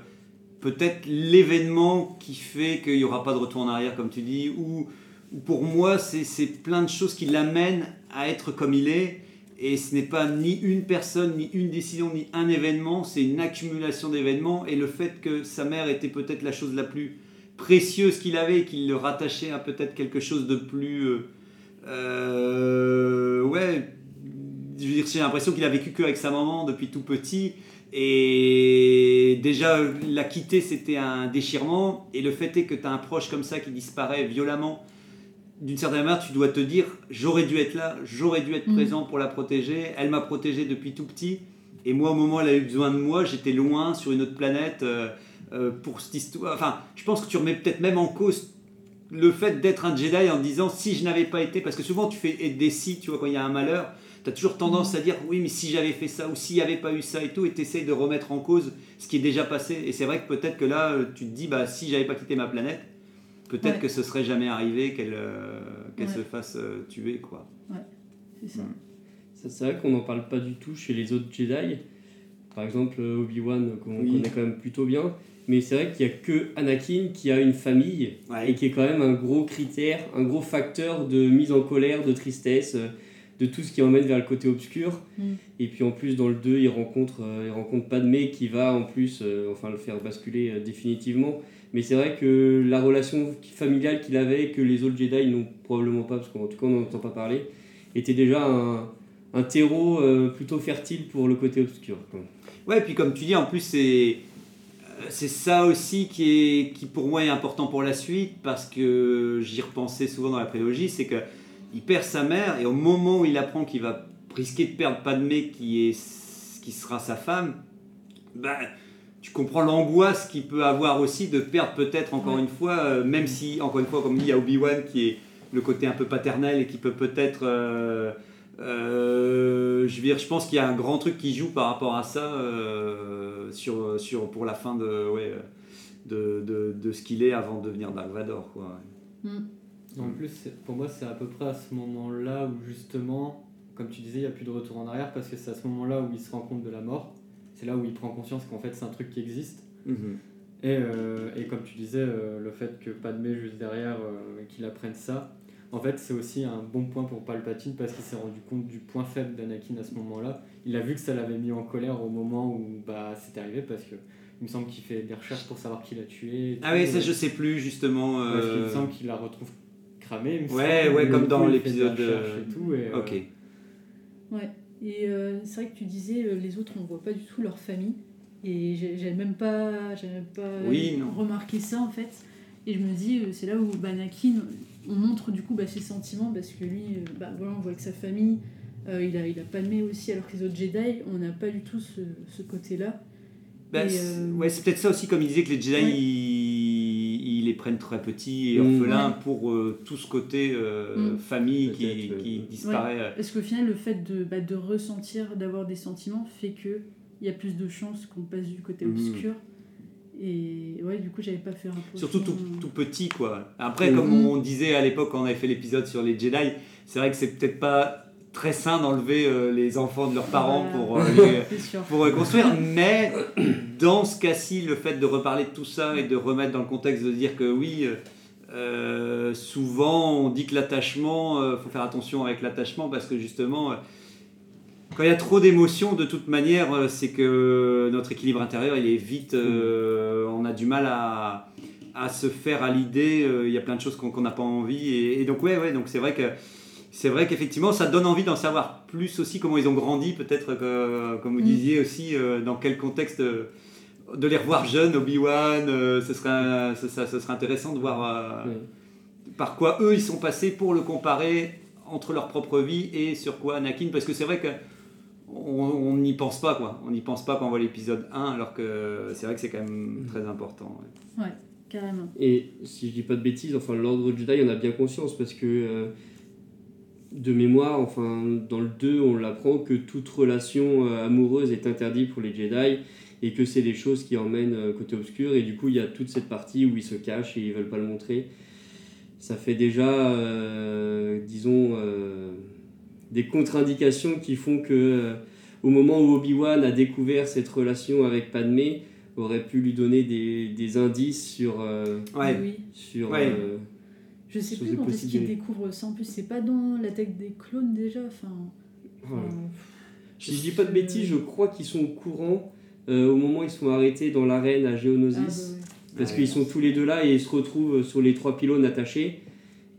peut-être l'événement qui fait qu'il n'y aura pas de retour en arrière, comme tu dis, ou ou pour moi, c'est plein de choses qui l'amènent à être comme il est. Et ce n'est pas ni une personne, ni une décision, ni un événement, c'est une accumulation d'événements. Et le fait que sa mère était peut-être la chose la plus précieuse qu'il avait qu'il le rattachait à peut-être quelque chose de plus... euh, euh, ouais, j'ai l'impression qu'il a vécu qu'avec sa maman depuis tout petit. Et déjà, la quitter, c'était un déchirement. Et le fait est que tu as un proche comme ça qui disparaît violemment. D'une certaine manière, tu dois te dire j'aurais dû être là, j'aurais dû être Mhm. présent pour la protéger. Elle m'a protégé depuis tout petit. Et moi, au moment où elle a eu besoin de moi, j'étais loin, sur une autre planète. euh, euh, pour cette histoire. Enfin, je pense que tu remets peut-être même en cause le fait d'être un Jedi en disant si je n'avais pas été. Parce que souvent, tu fais des si, tu vois, quand il y a un malheur, tu as toujours tendance à dire oui, mais si j'avais fait ça ou s'il n'y avait pas eu ça et tout, et tu essayes de remettre en cause ce qui est déjà passé. Et c'est vrai que peut-être que là, euh, tu te dis bah, si j'avais pas quitté ma planète, peut-être Ouais. que ce serait jamais arrivé qu'elle euh, qu'elle Ouais. se fasse euh, tuer, quoi. C'est ça. Ça, C'est vrai qu'on n'en parle pas du tout chez les autres Jedi. Par exemple, Obi-Wan, qu'on Oui. connaît quand même plutôt bien. Mais c'est vrai qu'il n'y a que Anakin qui a une famille Ouais. et qui est quand même un gros critère, un gros facteur de mise en colère, de tristesse, euh, de tout ce qui emmène vers le côté obscur. Mm. Et puis en plus, dans le 2, il rencontre, euh, il rencontre Padmé qui va en plus euh, enfin, le faire basculer euh, définitivement. Mais c'est vrai que la relation familiale qu'il avait, que les autres Jedi n'ont probablement pas, parce qu'en tout cas on n'en entend pas parler, était déjà un, un terreau euh, plutôt fertile pour le côté obscur. quoi. Ouais, puis comme tu dis, en plus, c'est c'est ça aussi qui, est, qui pour moi est important pour la suite, parce que j'y repensais souvent dans la prélogie, c'est que il perd sa mère, et au moment où il apprend qu'il va risquer de perdre Padmé, qui, est, qui sera sa femme, bah, tu comprends l'angoisse qu'il peut avoir aussi de perdre peut-être encore Ouais. une fois, euh, même si, encore une fois, comme dit, il y a Obi-Wan qui est le côté un peu paternel et qui peut peut-être... euh, euh, je veux dire, je pense qu'il y a un grand truc qui joue par rapport à ça sur, sur, pour la fin de, ouais, de, de, de ce qu'il est avant de devenir Dark Vador. Quoi. En plus, c'est- pour moi, c'est à peu près à ce moment-là où justement, comme tu disais, il n'y a plus de retour en arrière parce que c'est à ce moment-là où il se rend compte de la mort. C'est là où il prend conscience qu'en fait c'est un truc qui existe. Et, euh, et comme tu disais, euh, le fait que Padmé juste derrière, euh, qu'il apprenne ça, en fait c'est aussi un bon point pour Palpatine parce qu'il s'est rendu compte du point faible d'Anakin à ce moment-là. Il a vu que ça l'avait mis en colère au moment où bah, c'est arrivé parce que il me semble qu'il fait des recherches pour savoir qui l'a tué. Ah oui, ça je sais plus justement. Parce qu'il me euh, semble qu'il la retrouve Ouais, ouais, comme dans l'épisode, euh, et tout, et, euh, Ok. Et euh, c'est vrai que tu disais, les autres, on voit pas du tout leur famille. Et j'ai j'ai même pas, même pas Oui, remarqué ça en fait. Et je me dis, c'est là où bah, Anakin, on montre du coup bah, ses sentiments parce que lui, bah, voilà, on voit que sa famille, euh, il, a, il a Padmé aussi, alors que les autres Jedi, on n'a pas du tout ce, ce côté-là. Bah, euh, ouais, c'est peut-être ça aussi, comme il disait que les Jedi, Ouais. ils les prennent très petits et Mm. orphelins pour euh, tout ce côté euh, Mm. famille qui, Peut-être, ouais. qui disparaît. Parce qu'au final, le fait de, bah, de ressentir, d'avoir des sentiments, fait que il y a plus de chances qu'on passe du côté Mhm. obscur? Et ouais, du coup, j'avais pas fait un peu. Surtout tout, tout petit, quoi. Après, comme on disait à l'époque quand on avait fait l'épisode sur les Jedi, c'est vrai que c'est peut-être pas très sain d'enlever euh, les enfants de leurs parents Voilà. pour, euh, les- pour euh, construire, mais dans ce cas-ci, le fait de reparler de tout ça et de remettre dans le contexte de dire que oui, euh, souvent on dit que l'attachement, il faut faire attention avec l'attachement parce que justement, quand il y a trop d'émotions, de toute manière, c'est que notre équilibre intérieur, il est vite, euh, on a du mal à, à se faire à l'idée, il y a plein de choses qu'on qu'on n'a pas envie, et, et donc ouais, ouais, donc c'est vrai que c'est vrai qu'effectivement, ça donne envie d'en savoir plus aussi comment ils ont grandi, peut-être que, comme vous Mm. disiez aussi, euh, dans quel contexte euh, de les revoir jeunes, Obi-Wan, euh, ce, serait, ce, ça- ce serait intéressant de voir euh, Ouais. par quoi eux ils sont passés pour le comparer entre leur propre vie et sur quoi Anakin, parce que c'est vrai que on on n'y pense pas quoi, on n'y pense pas quand on voit l'épisode 1, alors que c'est vrai que c'est quand même très important. ouais. Carrément. Et si je dis pas de bêtises, enfin l'ordre Jedi en a bien conscience parce que euh, de mémoire, enfin dans le 2, on l'apprend que toute relation euh, amoureuse est interdite pour les Jedi et que c'est des choses qui emmènent euh, côté obscur et du coup il y a toute cette partie où ils se cachent et ils veulent pas le montrer. Ça fait déjà, euh, disons, euh, des contre-indications qui font que euh, au moment où Obi-Wan a découvert cette relation avec Padmé, aurait pu lui donner des, des indices sur, euh, Ouais. Oui. sur Ouais. Je sais plus quand est-ce qu'il possibilités. découvre ça. En plus, c'est pas dans l'attaque des clones déjà. Enfin. Si je dis pas de bêtises, je crois qu'ils sont au courant euh, au moment où ils sont arrêtés dans l'arène à ah, Geonosis. bah ouais. Parce Ouais. qu'ils sont tous les deux là et ils se retrouvent sur les trois pylônes attachés.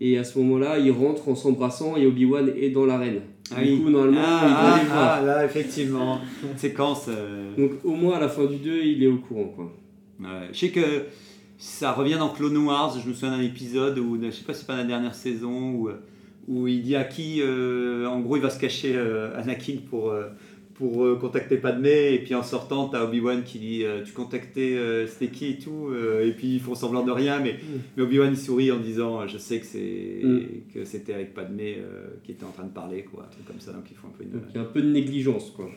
Et à ce moment-là, ils rentrent en s'embrassant et Obi-Wan est dans l'arène. Ah du oui. coup, normalement, Ah, il doit les ah, voir. ah, là effectivement, séquence. euh, Donc au moins à la fin du 2, il est au courant. Quoi. Ouais, je sais que ça revient dans Clone Wars. Je me souviens d'un épisode où, je sais pas si c'est pas la dernière saison, où, où il dit à qui, euh, en gros, il va se cacher euh, Anakin pour, euh, pour euh, contacter Padmé. Et puis en sortant, t'as Obi-Wan qui dit Tu contactais, c'était qui et tout. et puis ils font semblant de rien, mais, mais Obi-Wan il sourit en disant Je sais que c'est Mm. que c'était avec Padmé qui était en train de parler, quoi, un truc comme ça. Donc ils font un peu une. Donc il y a un peu de négligence. Quoi.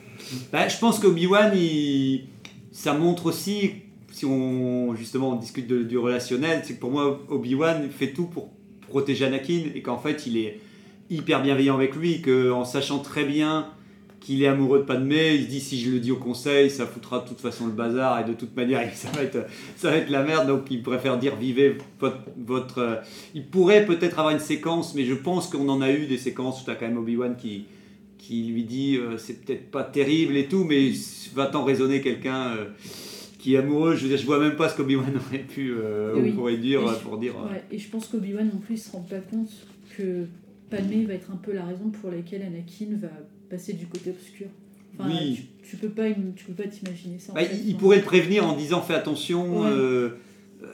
Bah, je pense qu'Obi-Wan, il... ça montre aussi, si on justement on discute du relationnel, c'est que pour moi, Obi-Wan fait tout pour protéger Anakin et qu'en fait, il est hyper bienveillant avec lui, qu'en sachant très bien qu'il est amoureux de Padmé, il se dit si je le dis au conseil, ça foutra de toute façon le bazar et de toute manière, ça va être, ça va être la merde, donc il préfère dire vivez votre. euh, Il pourrait peut-être avoir une séquence, mais je pense qu'on en a eu des séquences où tu as quand même Obi-Wan qui qui lui dit euh, c'est peut-être pas terrible et tout, mais va-t'en raisonner quelqu'un euh, qui est amoureux. Je veux dire, je vois même pas ce qu'Obi-Wan aurait pu euh, oui. pourrait dire euh, je- pour dire. euh, Ouais, et je pense qu'Obi-Wan non plus il se rend pas compte que Padmé va être un peu la raison pour laquelle Anakin va passer du côté obscur. Enfin, Oui. tu, tu peux pas tu peux pas t'imaginer ça. en bah, fait. il, pourrait le prévenir en disant fais attention. Ouais. euh,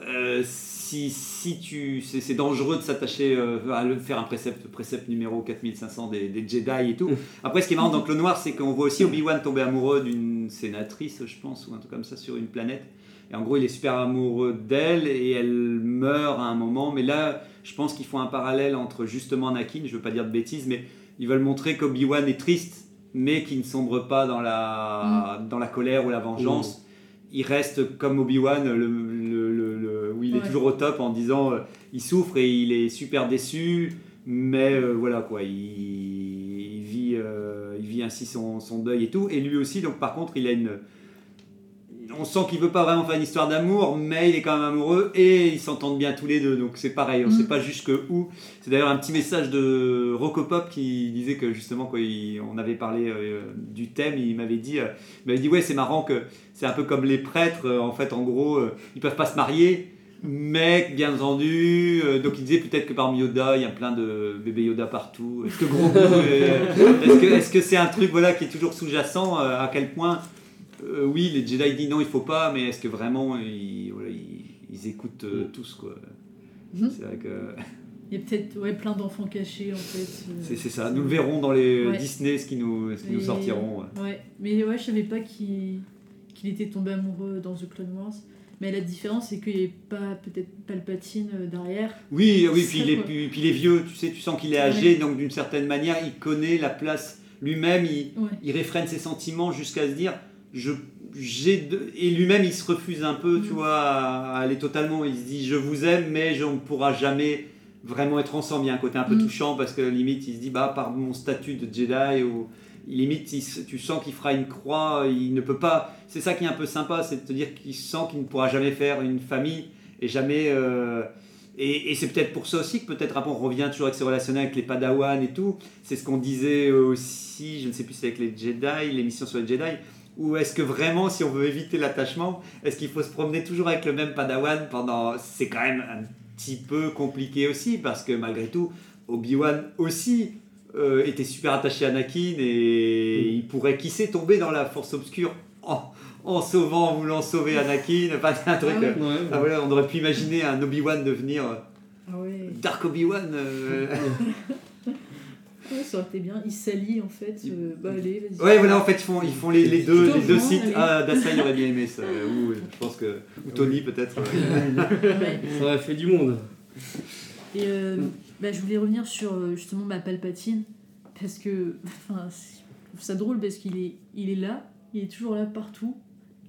euh, si, si tu c'est c'est dangereux de s'attacher euh, à le faire un précepte précepte numéro 4500 des, des Jedi et tout. Mm. après ce qui est marrant dans Clone Noir c'est qu'on voit aussi Obi-Wan tomber amoureux d'une sénatrice je pense ou un truc comme ça sur une planète. Et en gros il est super amoureux d'elle et elle meurt à un moment. Mais là je pense qu'ils font un parallèle entre justement Anakin je veux pas dire de bêtises mais ils veulent montrer qu'Obi-Wan est triste mais qui ne sombre pas dans la, dans la colère ou la vengeance il reste comme Obi-Wan, le, le- le- le- où il est toujours au top en disant euh, il souffre et il est super déçu, mais euh, voilà quoi, il, il vit, euh, il vit ainsi son, son deuil et tout. Et lui aussi, donc par contre, il a une. On sent qu'il veut pas vraiment faire une histoire d'amour, mais il est quand même amoureux et ils s'entendent bien tous les deux. Donc c'est pareil, on Mhm. sait pas jusque où. C'est d'ailleurs un petit message de Rocopop qui disait que justement, quand il- on avait parlé euh, du thème, il m'avait dit, euh, il m'avait dit ouais, c'est marrant que c'est un peu comme les prêtres, euh, en fait, en gros, ils peuvent pas se marier, mais bien entendu, donc il disait peut-être que parmi Yoda, il y a plein de bébés Yoda partout. Est-ce que euh, est-ce que c'est un truc voilà qui est toujours sous-jacent À quel point, euh, oui, les Jedi disent non, il faut pas, mais est-ce que vraiment ils, voilà, ils, ils écoutent euh, tous quoi? Mhm. C'est vrai que Il y a peut-être ouais, plein d'enfants cachés en fait. euh, c'est c'est ça. Nous le verrons dans les Ouais. Disney, ce qui nous, ce qui nous sortiront. ouais. Ouais, mais ouais, je savais pas qu'il qu'il était tombé amoureux dans The Clone Wars. Mais la différence, c'est qu'il n'y avait pas peut-être Palpatine derrière. Oui, oui, Ça, puis il, est, puis, puis il est vieux, tu sais, tu sens qu'il est âgé, donc d'une certaine manière, il connaît la place lui-même, il, Ouais. il réfrène ses sentiments jusqu'à se dire, je, j'ai de- et lui-même il se refuse un peu, tu Mhm. vois, à, aller totalement. Il se dit, je vous aime, mais je ne pourra jamais vraiment être ensemble. Il y a un côté un peu Mhm. touchant parce que limite, il se dit, bah, par mon statut de Jedi ou limite, il tu sens qu'il fera une croix, il ne peut pas. C'est ça qui est un peu sympa, c'est de te dire qu'il sent qu'il ne pourra jamais faire une famille et jamais. euh, et, et c'est peut-être pour ça aussi que peut-être après on revient toujours avec ses relations avec les Padawan et tout. C'est ce qu'on disait aussi, je ne sais plus si c'est avec les Jedi, l'émission sur les Jedi. Ou est-ce que vraiment, si on veut éviter l'attachement, est-ce qu'il faut se promener toujours avec le même Padawan pendant. C'est quand même un petit peu compliqué aussi, parce que malgré tout, Obi-Wan aussi euh, était super attaché à Anakin et il pourrait, qui sait, tomber dans la force obscure en, en sauvant, en voulant sauver Anakin. Enfin, c'est un truc. Ah oui. euh, Ouais, ah, voilà, on aurait pu imaginer un Obi-Wan devenir euh, Ah ouais. Dark Obi-Wan. euh, Ouais, ça aurait été bien. Ils s'allient en fait. euh, bah allez, vas-y. Ouais, voilà, en fait, ils font, ils font les, les deux, les deux sites. Ah, Dassa, il aurait bien aimé ça. Ou, je pense que. Ou Tony, peut-être. Ouais. Ça aurait fait du monde. Et euh, bah, je voulais revenir sur euh, justement ma Palpatine. Parce que. Enfin, c'est- je trouve ça drôle parce qu'il est, il est là. Il est toujours là partout.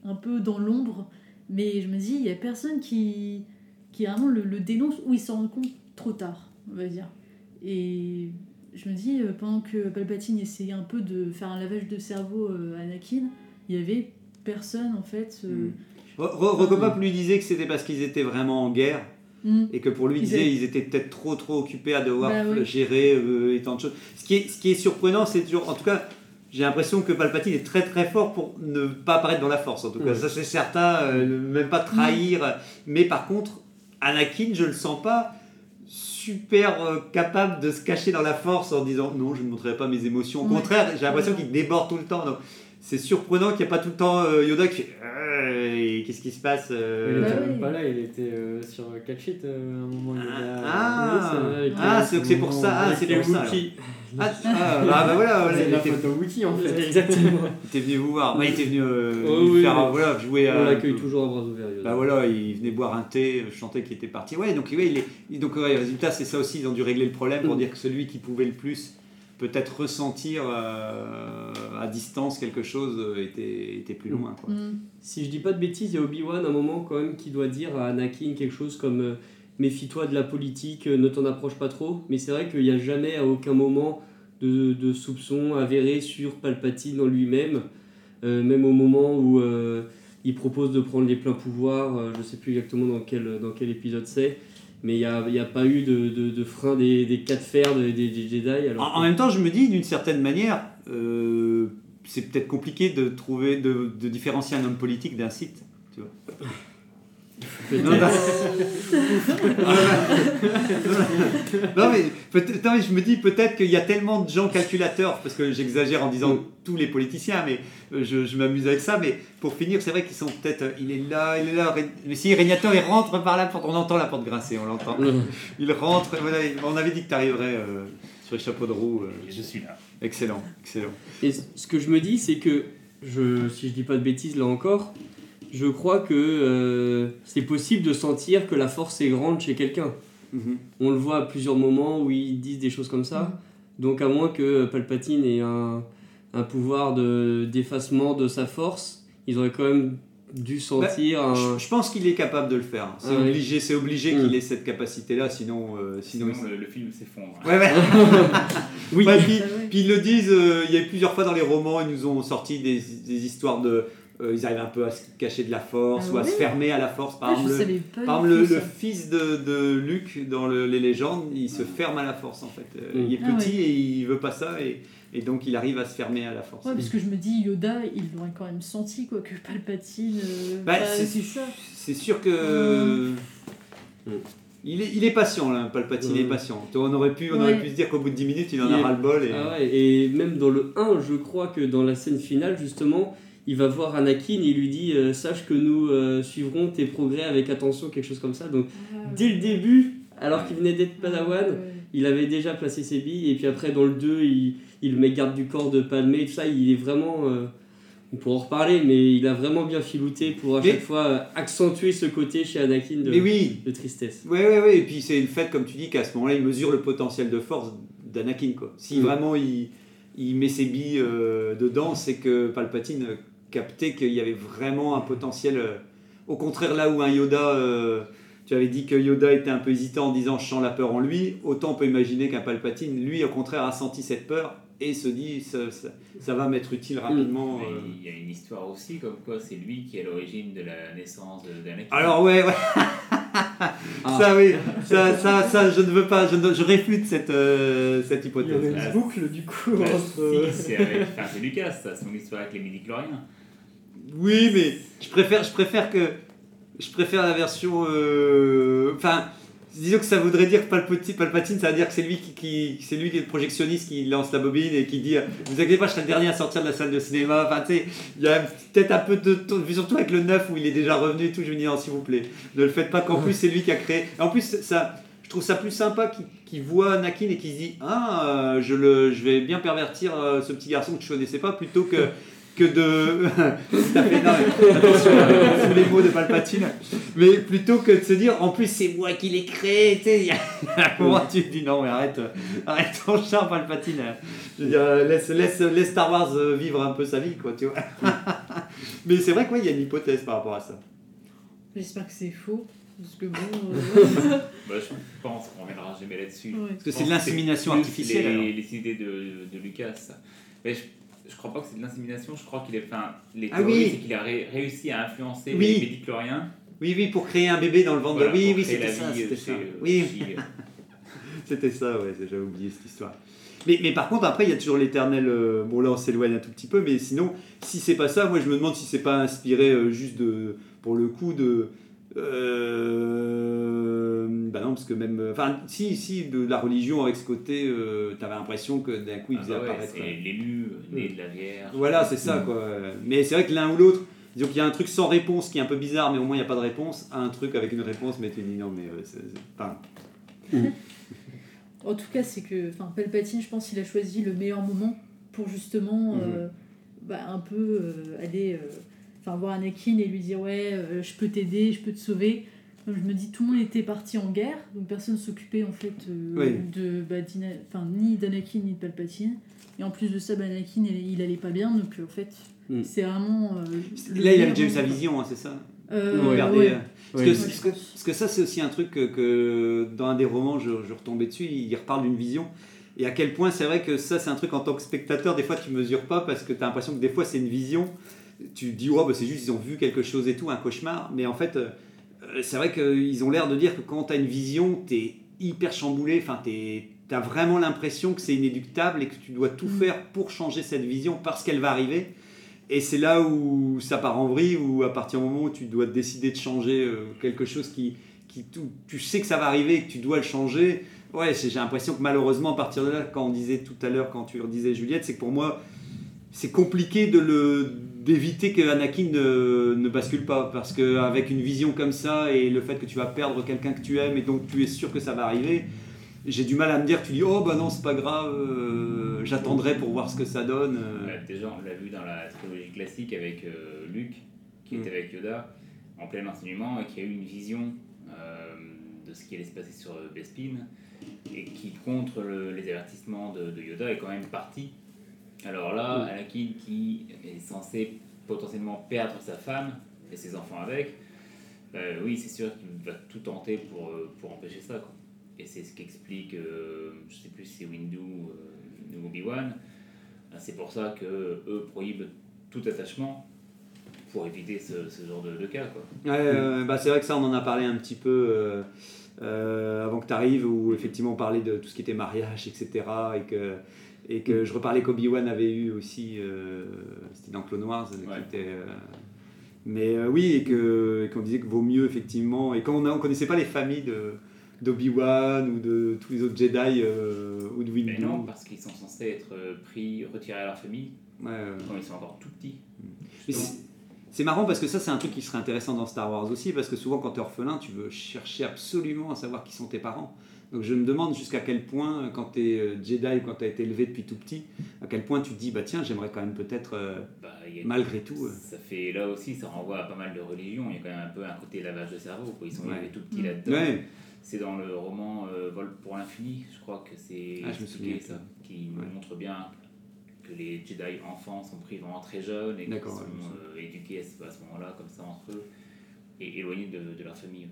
Un peu dans l'ombre. Mais je me dis, il y a personne qui, qui vraiment le, le dénonce ou il s'en rend compte trop tard, on va dire. Et je me dis, euh, pendant que Palpatine essayait un peu de faire un lavage de cerveau euh, à Anakin, il y avait personne en fait. euh, Robocop lui disait que c'était parce qu'ils étaient vraiment en guerre hmm. et que pour lui, il Ils disait avaient- ils étaient peut-être trop trop occupés à devoir Bah oui. gérer euh, et tant de choses. Ce qui est, ce qui est surprenant, c'est toujours. En tout cas, j'ai l'impression que Palpatine est très très fort pour ne pas apparaître dans la force. En tout cas, ça c'est certain, euh, même pas trahir. Mais par contre, Anakin, je le sens pas super euh, capable de se cacher dans la force en disant non, je ne montrerai pas mes émotions. Au contraire, j'ai l'impression qu'il déborde tout le temps. Donc, c'est surprenant qu'il n'y ait pas tout le temps euh, Yoda qui fait Euh, qu'est-ce qui se passe euh, Il Bah était oui. même pas là, il était euh, sur Catch It euh, à un moment. à- Ah, Oui, ah, les- c'est pour ça. Ah, c'est pour ça. Ah, ah, bah, bah voilà, voilà, C'est il, la était, photo wiki en fait. Exactement. il était venu vous voir. Ouais, il était venu euh, Oh, oui, faire voilà, jouer à. On l'accueille toujours à bras ouverts. Yoda. Bah voilà, il venait boire un thé, je chantais qu'il était parti. Ouais, donc ouais, il est, donc ouais, résultat, c'est ça aussi, ils ont dû régler le problème pour Mm. dire que celui qui pouvait le plus peut-être ressentir euh, à distance quelque chose euh, était, était plus loin. Quoi. Hmm. Si je dis pas de bêtises, il y a Obi-Wan à un moment quand même qui doit dire à Anakin quelque chose comme euh, méfie-toi de la politique, ne t'en approche pas trop. Mais c'est vrai qu'il n'y a jamais à aucun moment de, de soupçon avéré sur Palpatine en lui-même. Euh, même au moment où euh, il propose de prendre les pleins pouvoirs, euh, je sais plus exactement dans quel, dans quel épisode c'est. Mais il n'y a, y a pas eu de, de, de frein des, des quatre fers des, des, des Jedi. Alors En, en même temps, je me dis, d'une certaine manière, euh, c'est peut-être compliqué de trouver, de, de différencier un homme politique d'un site. Tu vois. Non, non. non, mais, peut-être- non, mais je me dis peut-être qu'il y a tellement de gens calculateurs, parce que j'exagère en disant Mm. tous les politiciens, mais euh, je, je m'amuse avec ça. Mais pour finir, c'est vrai qu'ils sont peut-être. euh, Il est là, il est là. Mais si Régnateur, il rentre par la porte, on entend la porte grincer, on l'entend. Il rentre, voilà, on avait dit que tu arriverais sur les chapeaux de roue. euh, Je suis là. excellent, excellent. Et ce que je me dis, c'est que, je, si je dis pas de bêtises là encore, je crois que euh, c'est possible de sentir que la force est grande chez quelqu'un. Mhm. On le voit à plusieurs moments où ils disent des choses comme ça. Donc à moins que Palpatine ait un, un pouvoir de- d'effacement de, sa force, ils auraient quand même dû sentir un... Je, je pense qu'il est capable de le faire. C'est Ah obligé, c'est obligé Mm. qu'il ait cette capacité-là, sinon, euh, sinon, Sinon, il- le, le film s'effondre. Ouais, ouais. Oui, Ouais, puis, Ah puis ils le disent, euh, il y a eu plusieurs fois dans les romans, ils nous ont sorti des, des histoires de. Euh, ils arrivent un peu à se cacher de la force Ah ou à se fermer à la force. Par Ah, exemple, le, par le, le fils de, de Luke dans le- les légendes, il se ferme à la force en fait. Euh, Mm. Il est Ah petit ouais. et il veut pas ça et, et donc il arrive à se fermer à la force. Ouais, parce que je me dis, Yoda, il l'aurait quand même senti, quoi, que Palpatine. euh, Bah, bah, c'est- c'est ça. C'est sûr que. Mm. Il est, il est patient là, Palpatine Ouais. est patient. On aurait pu, on aurait Ouais. pu se dire qu'au bout de 10 minutes il en Il a est- ras le bol. Et... Ah ouais, et même dans le 1, je crois que dans la scène finale, justement, il va voir Anakin et il lui dit euh, Sache que nous euh, suivrons tes progrès avec attention, quelque chose comme ça. Donc, dès le début, alors qu'il venait d'être Padawan, Ouais. il avait déjà placé ses billes, et puis après dans le 2, il, il met garde du corps de Padmé, tout ça, il est vraiment... euh, on pourra en reparler, mais il a vraiment bien filouté pour à Mais- chaque fois accentuer ce côté chez Anakin de, Mais oui, de tristesse. Ouais, ouais, ouais. Et puis c'est le fait, comme tu dis, qu'à ce moment-là, il mesure le potentiel de force d'Anakin. Quoi. Si Mm. vraiment il, il met ses billes euh, dedans, c'est que Palpatine captait qu'il y avait vraiment un potentiel. euh, au contraire, là où un Yoda, euh, tu avais dit que Yoda était un peu hésitant en disant je sens la peur en lui, autant on peut imaginer qu'un Palpatine, lui, au contraire, a senti cette peur et se dit ça, ça, ça va m'être utile rapidement. Euh. il y a une histoire aussi, comme quoi c'est lui qui est à l'origine de la naissance de- d'Anakin. Alors ouais, ouais. Ça oui, ça, ça, ça, je ne veux pas, je, ne- je réfute cette, euh, cette Il y hypothèse. Ah, une boucle du coup Bah, entre. si, c'est avec- enfin, c'est Lucas, ça, son histoire avec les midi-chloriens. Oui, mais je préfère, je préfère que, je préfère la version, euh, enfin, disons que ça voudrait dire que Palpatine, Palpatine, ça veut dire que c'est lui qui, c'est lui qui est le projectionniste qui lance la bobine et qui dit, vous inquiétez pas, je serai le dernier à sortir de la salle de cinéma. Enfin, tu sais, il y a peut-être un peu de, surtout avec le 9 où il est déjà revenu et tout. Je me dis s'il vous plaît, ne le faites pas. Qu'en plus c'est lui qui a créé. En plus, ça, je trouve ça plus sympa qu'il voit Anakin et qu'il se dit ah, euh, je le, je vais bien pervertir euh, ce petit garçon que je connaissais pas plutôt que que de. À fait, non, attention, euh, sous les mots de Palpatine. Mais plutôt que de se dire, en plus, c'est moi qui l'ai créé. Tu sais, il un moment, tu te dis, non, mais arrête, euh, arrête ton char, Palpatine. Je veux dire, euh, laisse, laisse, laisse Star Wars vivre un peu sa vie, quoi, tu vois. mais c'est vrai qu'il y a une hypothèse par rapport à ça. J'espère que c'est faux. Parce que bon. euh, Bah, je pense qu'on reviendra jamais là-dessus. ouais. Parce que c'est de l'insémination artificielle. Les, alors. les idées de, de Lucas. Mais je, je crois pas que c'est de l'insémination, je crois qu'il est. Enfin, les Ah oui. c'est qu'il a ré- réussi à influencer Oui. les midi-chloriens. Oui, oui, pour créer un bébé dans le ventre Voilà, de. Oui, oui, c'était la ça. vie, C'était euh, ça. euh, Oui, C'était ça, ouais, j'avais oublié cette histoire. Mais, mais par contre, après, il y a toujours l'éternel. euh, bon, là, on s'éloigne un tout petit peu, mais sinon, si c'est pas ça, moi, je me demande si c'est pas inspiré euh, juste de. Pour le coup, de. Euh, bah non, parce que même. euh, Enfin, si, si, de la religion avec ce côté, euh, t'avais l'impression que d'un coup, il ah faisait bah ouais, apparaître. c'est l'élu euh, né de la Vierge. Voilà, c'est ça, quoi. Mais c'est vrai que l'un ou l'autre, disons qu'il y a un truc sans réponse qui est un peu bizarre, mais au moins il n'y a pas de réponse, à un truc avec une réponse, mais tu dis non, mais. euh, c'est- enfin, En tout cas, c'est que enfin, Palpatine, je pense qu'il a choisi le meilleur moment pour justement euh, bah, un peu euh, aller euh, enfin, voir Anakin et lui dire Ouais, euh, je peux t'aider, je peux te sauver. Donc, je me dis, tout le monde était parti en guerre, donc personne s'occupait en fait euh, Oui. de, bah, enfin, ni d'Anakin ni de Palpatine. Et en plus de ça, bah, Anakin il, il allait pas bien, donc euh, en fait, Mm. c'est vraiment. euh, Là, il avait déjà eu sa vision, hein, c'est ça? Euh, regardez, ouais. Parce, Oui. que, parce, que, parce que ça, c'est aussi un truc que, que dans un des romans, je, je retombais dessus, il reparle d'une vision. Et à quel point c'est vrai que ça, c'est un truc en tant que spectateur, des fois tu mesures pas parce que tu as l'impression que des fois c'est une vision. Tu dis, oh, bah, c'est juste, ils ont vu quelque chose et tout, un cauchemar. Mais en fait, euh, c'est vrai qu'ils ont l'air de dire que quand tu as une vision, tu es hyper chamboulé, enfin, tu as vraiment l'impression que c'est inéductable et que tu dois tout Mm. faire pour changer cette vision parce qu'elle va arriver. Et c'est là où ça part en vrille, où à partir du moment où tu dois décider de changer euh, quelque chose qui, qui tout- tu sais que ça va arriver et que tu dois le changer. Ouais, j'ai j'ai l'impression que malheureusement, à partir de là, quand on disait tout à l'heure, quand tu disais Juliette, c'est que pour moi, c'est compliqué de le d'éviter que Anakin ne, ne bascule pas parce qu'avec une vision comme ça et le fait que tu vas perdre quelqu'un que tu aimes et donc tu es sûr que ça va arriver j'ai du mal à me dire tu dis oh bah non c'est pas grave euh, j'attendrai pour voir ce que ça donne euh. Déjà, on l'a vu dans la trilogie classique avec euh, Luke, qui Mm. était avec Yoda, en plein enseignement, et qui a eu une vision euh, de ce qui allait se passer sur euh, Bespin, et qui, contre le- les avertissements de, de Yoda, est quand même parti. Alors là. Anakin, qui est censé potentiellement perdre sa femme et ses enfants avec, euh, oui, c'est sûr qu'il va tout tenter pour, euh, pour empêcher ça. Quoi. Et c'est ce qu'explique, euh, je sais plus si c'est Windu euh, ou Obi-Wan, ben, c'est pour ça que eux prohibent tout attachement pour éviter ce, ce genre de, de cas. Quoi. Ouais, euh, bah c'est vrai que ça, on en a parlé un petit peu euh, euh, avant que tu arrives, où effectivement on parlait de tout ce qui était mariage, etc. Et que, et que je reparlais qu'Obi-Wan avait eu aussi, euh, c'était dans Clone Wars, qui Ouais. était, euh, mais euh, oui, et qu'on disait que vaut mieux effectivement, et quand on ne connaissait pas les familles de d'Obi-Wan ou de tous les autres Jedi euh, ou de Mais Windu. non, parce qu'ils sont censés être pris, retirés à leur famille Ouais, euh, quand ils sont encore tout petits. mais justement. C'est- marrant parce que ça, c'est un truc qui serait intéressant dans Star Wars aussi, parce que souvent, quand tu es orphelin, tu veux chercher absolument à savoir qui sont tes parents. Donc je me demande jusqu'à quel point, quand tu es Jedi ou quand tu as été élevé depuis tout petit, à quel point tu te dis, bah tiens, j'aimerais quand même peut-être, euh, Bah, malgré tout. euh, Ça fait là aussi, ça renvoie à pas mal de religions. Il y a quand même un peu un côté lavage de cerveau. Quoi. Ils sont Ouais. élevés tout petits Mm. là-dedans. Ouais. C'est dans le roman euh, Vol pour l'infini, je crois que c'est Ah, je me expliqué, souviens. ça, qui Ouais. montre bien que les Jedi enfants sont pris vraiment très jeunes et qu'ils sont euh, éduqués à ce, moment-là, comme ça, entre eux, et éloignés de, de leur famille.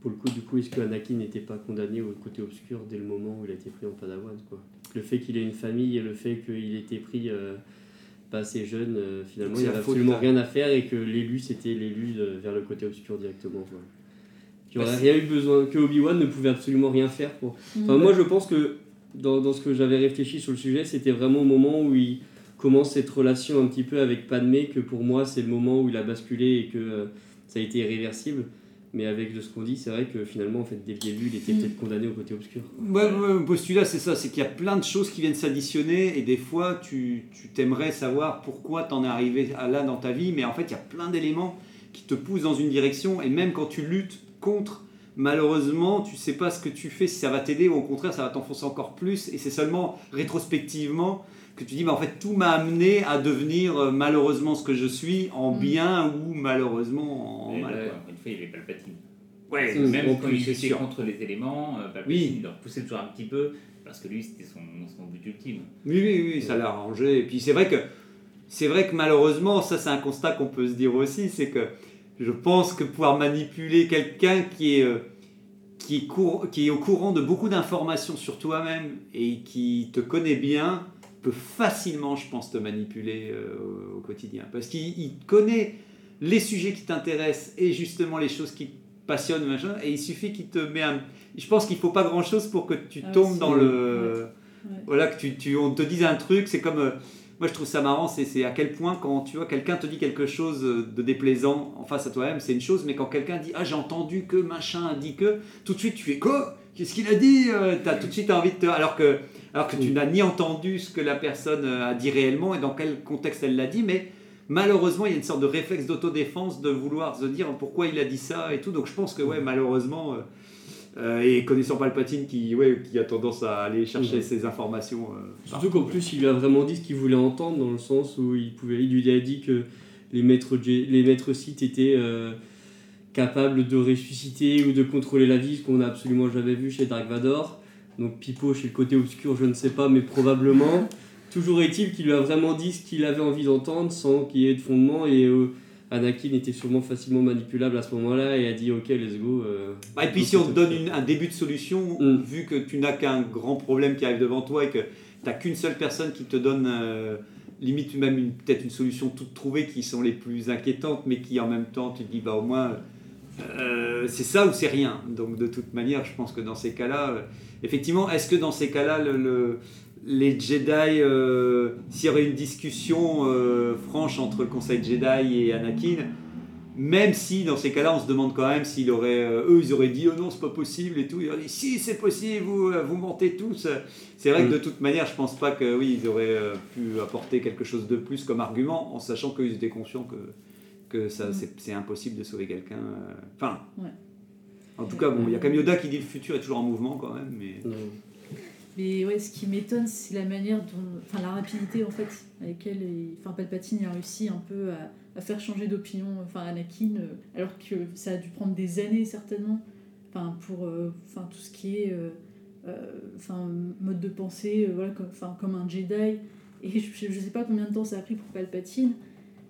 Pour le coup, du coup, est-ce que Anakin n'était pas condamné au côté obscur dès le moment où il a été pris en Padawan quoi? Le fait qu'il ait une famille et le fait qu'il ait été pris euh, pas assez jeune, euh, finalement, il la avait absolument rien à faire et que l'élu, c'était l'élu vers le côté obscur directement. Quoi. Qu'il Bah, aurait rien eu besoin, que Obi-Wan ne pouvait absolument rien faire pour. Enfin, moi, je pense que dans, dans ce que j'avais réfléchi sur le sujet, c'était vraiment au moment où il commence cette relation un petit peu avec Padmé, que pour moi, c'est le moment où il a basculé et que euh, ça a été irréversible. Mais avec de ce qu'on dit, c'est vrai que finalement, en fait, dès le début, il était Mm. peut-être condamné au côté obscur. Ouais, ouais, mon postulat, c'est ça, c'est qu'il y a plein de choses qui viennent s'additionner et des fois, tu tu t'aimerais savoir pourquoi t'en es arrivé à là dans ta vie, mais en fait, il y a plein d'éléments qui te poussent dans une direction et même quand tu luttes contre, malheureusement, tu sais pas ce que tu fais, si ça va t'aider ou au contraire, ça va t'enfoncer encore plus et c'est seulement rétrospectivement que tu dis, mais en fait, tout m'a amené à devenir euh, malheureusement ce que je suis, en Mm. bien ou malheureusement en Et mal. encore une fois, il y avait Palpatine. Ouais. Même quand il était contre les éléments, euh, Palpatine, Oui. il leur poussait toujours un petit peu, parce que lui, c'était son, son but ultime. Oui, oui, oui, ça l'a arrangé. Et puis c'est vrai que c'est vrai que malheureusement, ça c'est un constat qu'on peut se dire aussi, c'est que je pense que pouvoir manipuler quelqu'un qui est euh, qui est, cour- qui est au courant de beaucoup d'informations sur toi-même et qui te connaît bien peut facilement, je pense, te manipuler euh, au, quotidien. Parce qu'il il connaît les sujets qui t'intéressent et justement les choses qui te passionnent, machin, et il suffit qu'il te met un... Je pense qu'il faut pas grand-chose pour que tu Ah, tombes si. dans le... Ouais. Voilà, que tu, tu- on te dise un truc, c'est comme... euh, moi, je trouve ça marrant, c'est à quel point quand tu vois quelqu'un te dit quelque chose de déplaisant en face à toi-même, c'est une chose, mais quand quelqu'un dit ah j'ai entendu que machin a dit que, tout de suite tu fais quoi? Qu'est-ce qu'il a dit Euh, T'as tout de suite envie de te, alors que alors que tu Mm. n'as ni entendu ce que la personne euh, a dit réellement et dans quel contexte elle l'a dit, mais malheureusement il y a une sorte de réflexe d'autodéfense de vouloir se dire pourquoi il a dit ça et tout. Donc je pense que ouais malheureusement euh, et connaissant Palpatine qui ouais qui a tendance à aller chercher Mhm. ces informations. euh, Surtout qu'en plus, il lui a vraiment dit ce qu'il voulait entendre, dans le sens où il, pouvait, il lui a dit que les maîtres, les maîtres Sith étaient euh, capables de ressusciter ou de contrôler la vie, ce qu'on n'a absolument jamais vu chez Dark Vador. Donc Pipo, chez le côté obscur, je ne sais pas, mais probablement. Toujours est-il qu'il lui a vraiment dit ce qu'il avait envie d'entendre sans qu'il y ait de fondement et Anakin était sûrement facilement manipulable à ce moment-là et a dit ok let's go. euh, Bah, et puis si on te donne une- un début de solution, Mm. vu que tu n'as qu'un grand problème qui arrive devant toi et que tu n'as qu'une seule personne qui te donne euh, limite même peut-être une solution toute trouvée qui sont les plus inquiétantes, mais qui en même temps tu te dis bah au moins euh, c'est ça ou c'est rien. Donc de toute manière, je pense que dans ces cas-là, effectivement, est-ce que dans ces cas-là, le, le- les Jedi, euh, s'il y aurait une discussion euh, franche entre le Conseil Jedi et Anakin, même si dans ces cas-là, on se demande quand même s'il aurait, euh, eux, ils auraient dit oh non, c'est pas possible et tout. Ils auraient dit si, c'est possible, vous, vous mentez tous. C'est vrai Mm. que de toute manière, je pense pas que oui, ils auraient euh, pu apporter quelque chose de plus comme argument, en sachant qu'ils étaient conscients que, que ça, Mm. c'est, c'est impossible de sauver quelqu'un. Enfin, Ouais. en tout cas, bon, il y a Yoda qui dit le futur est toujours en mouvement quand même, mais. Mais ouais, ce qui m'étonne, c'est la manière. Enfin, la rapidité, en fait, avec laquelle il- enfin, Palpatine a réussi un peu à, à faire changer d'opinion enfin, Anakin, euh, alors que ça a dû prendre des années, certainement, enfin, pour euh, enfin, tout ce qui est euh, enfin, mode de pensée, voilà, comme, enfin, comme un Jedi. Et je, je sais pas combien de temps ça a pris pour Palpatine,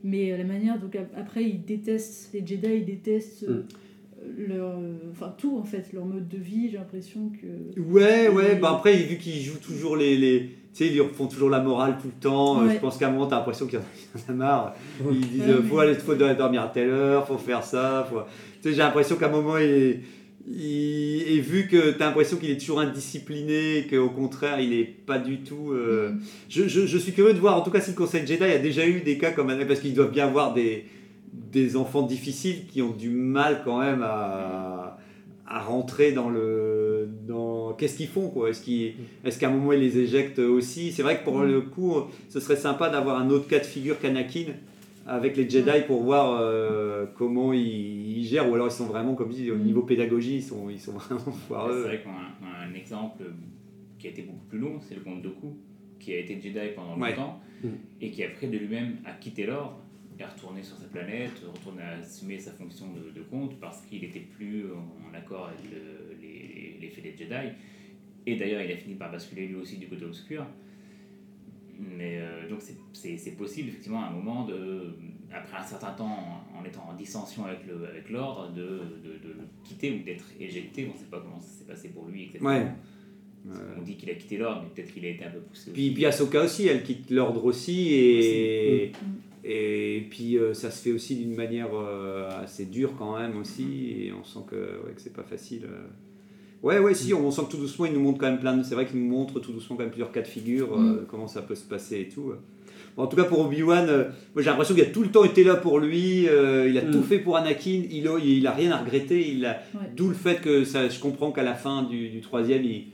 mais la manière. Donc ap- après, ils détestent, les Jedi, ils détestent. euh, leur, euh, enfin tout en fait, leur mode de vie, j'ai l'impression que... Ouais, ouais, bah après, vu qu'ils jouent toujours les. les tu sais, ils leur font toujours la morale tout le temps. euh, Ouais. Je pense qu'à un moment, t'as l'impression qu'il y en a- marre. Ils disent Ouais, euh, mais- faut aller faut dormir à telle heure, faut faire ça. Faut... Tu sais, j'ai l'impression qu'à un moment, il, il- et vu que t'as l'impression qu'il est toujours indiscipliné, et qu'au contraire, il est pas du tout. euh, Mm. je, je- je suis curieux de voir, en tout cas, si le Conseil Jedi a déjà eu des cas comme parce qu'ils doivent bien avoir des, des enfants difficiles qui ont du mal quand même à, à rentrer dans le. Dans... Qu'est-ce qu'ils font quoi? Est-ce qu'ils- est-ce qu'à un moment ils les éjectent aussi? C'est vrai que pour le coup, ce serait sympa d'avoir un autre cas de figure qu'Anakin. avec les Jedi pour voir euh, comment ils, ils gèrent, ou alors ils sont vraiment, comme je dis, au Mm. niveau pédagogie, ils sont, ils sont vraiment C'est foireux. vrai qu'on a un, un exemple qui a été beaucoup plus long, c'est le comte Dooku, qui a été Jedi pendant Ouais. longtemps, Mm. et qui après de lui-même a quitté l'ordre, est retourné sur sa planète, retourné à assumer sa fonction de, de comte, parce qu'il n'était plus en accord avec le- les, les faits des Jedi. Et d'ailleurs, il a fini par basculer lui aussi du côté obscur. Mais euh, donc c'est- possible effectivement à un moment, de, après un certain temps, en, en étant en dissension avec l'ordre, de, de, de le quitter ou d'être éjecté. On ne sait pas comment ça s'est passé pour lui. Ouais. On dit qu'il a quitté l'ordre, mais peut-être qu'il a été un peu poussé. Puis, aussi. puis Ahsoka aussi, elle quitte l'ordre aussi, et, Mm. Et puis euh, ça se fait aussi d'une manière euh, assez dure quand même aussi, et on sent que, ouais, que c'est pas facile. euh. Ouais, ouais, si, on sent que tout doucement, il nous montre quand même plein de. C'est vrai qu'il nous montre tout doucement quand même plusieurs cas de figure, euh, Mm. comment ça peut se passer et tout. Bon, en tout cas, pour Obi-Wan, euh, moi j'ai l'impression qu'il a tout le temps été là pour lui, euh, il a Mm. tout fait pour Anakin, il a, il a rien à regretter, il a, Ouais. D'où le fait que ça, je comprends qu'à la fin du, du troisième, il,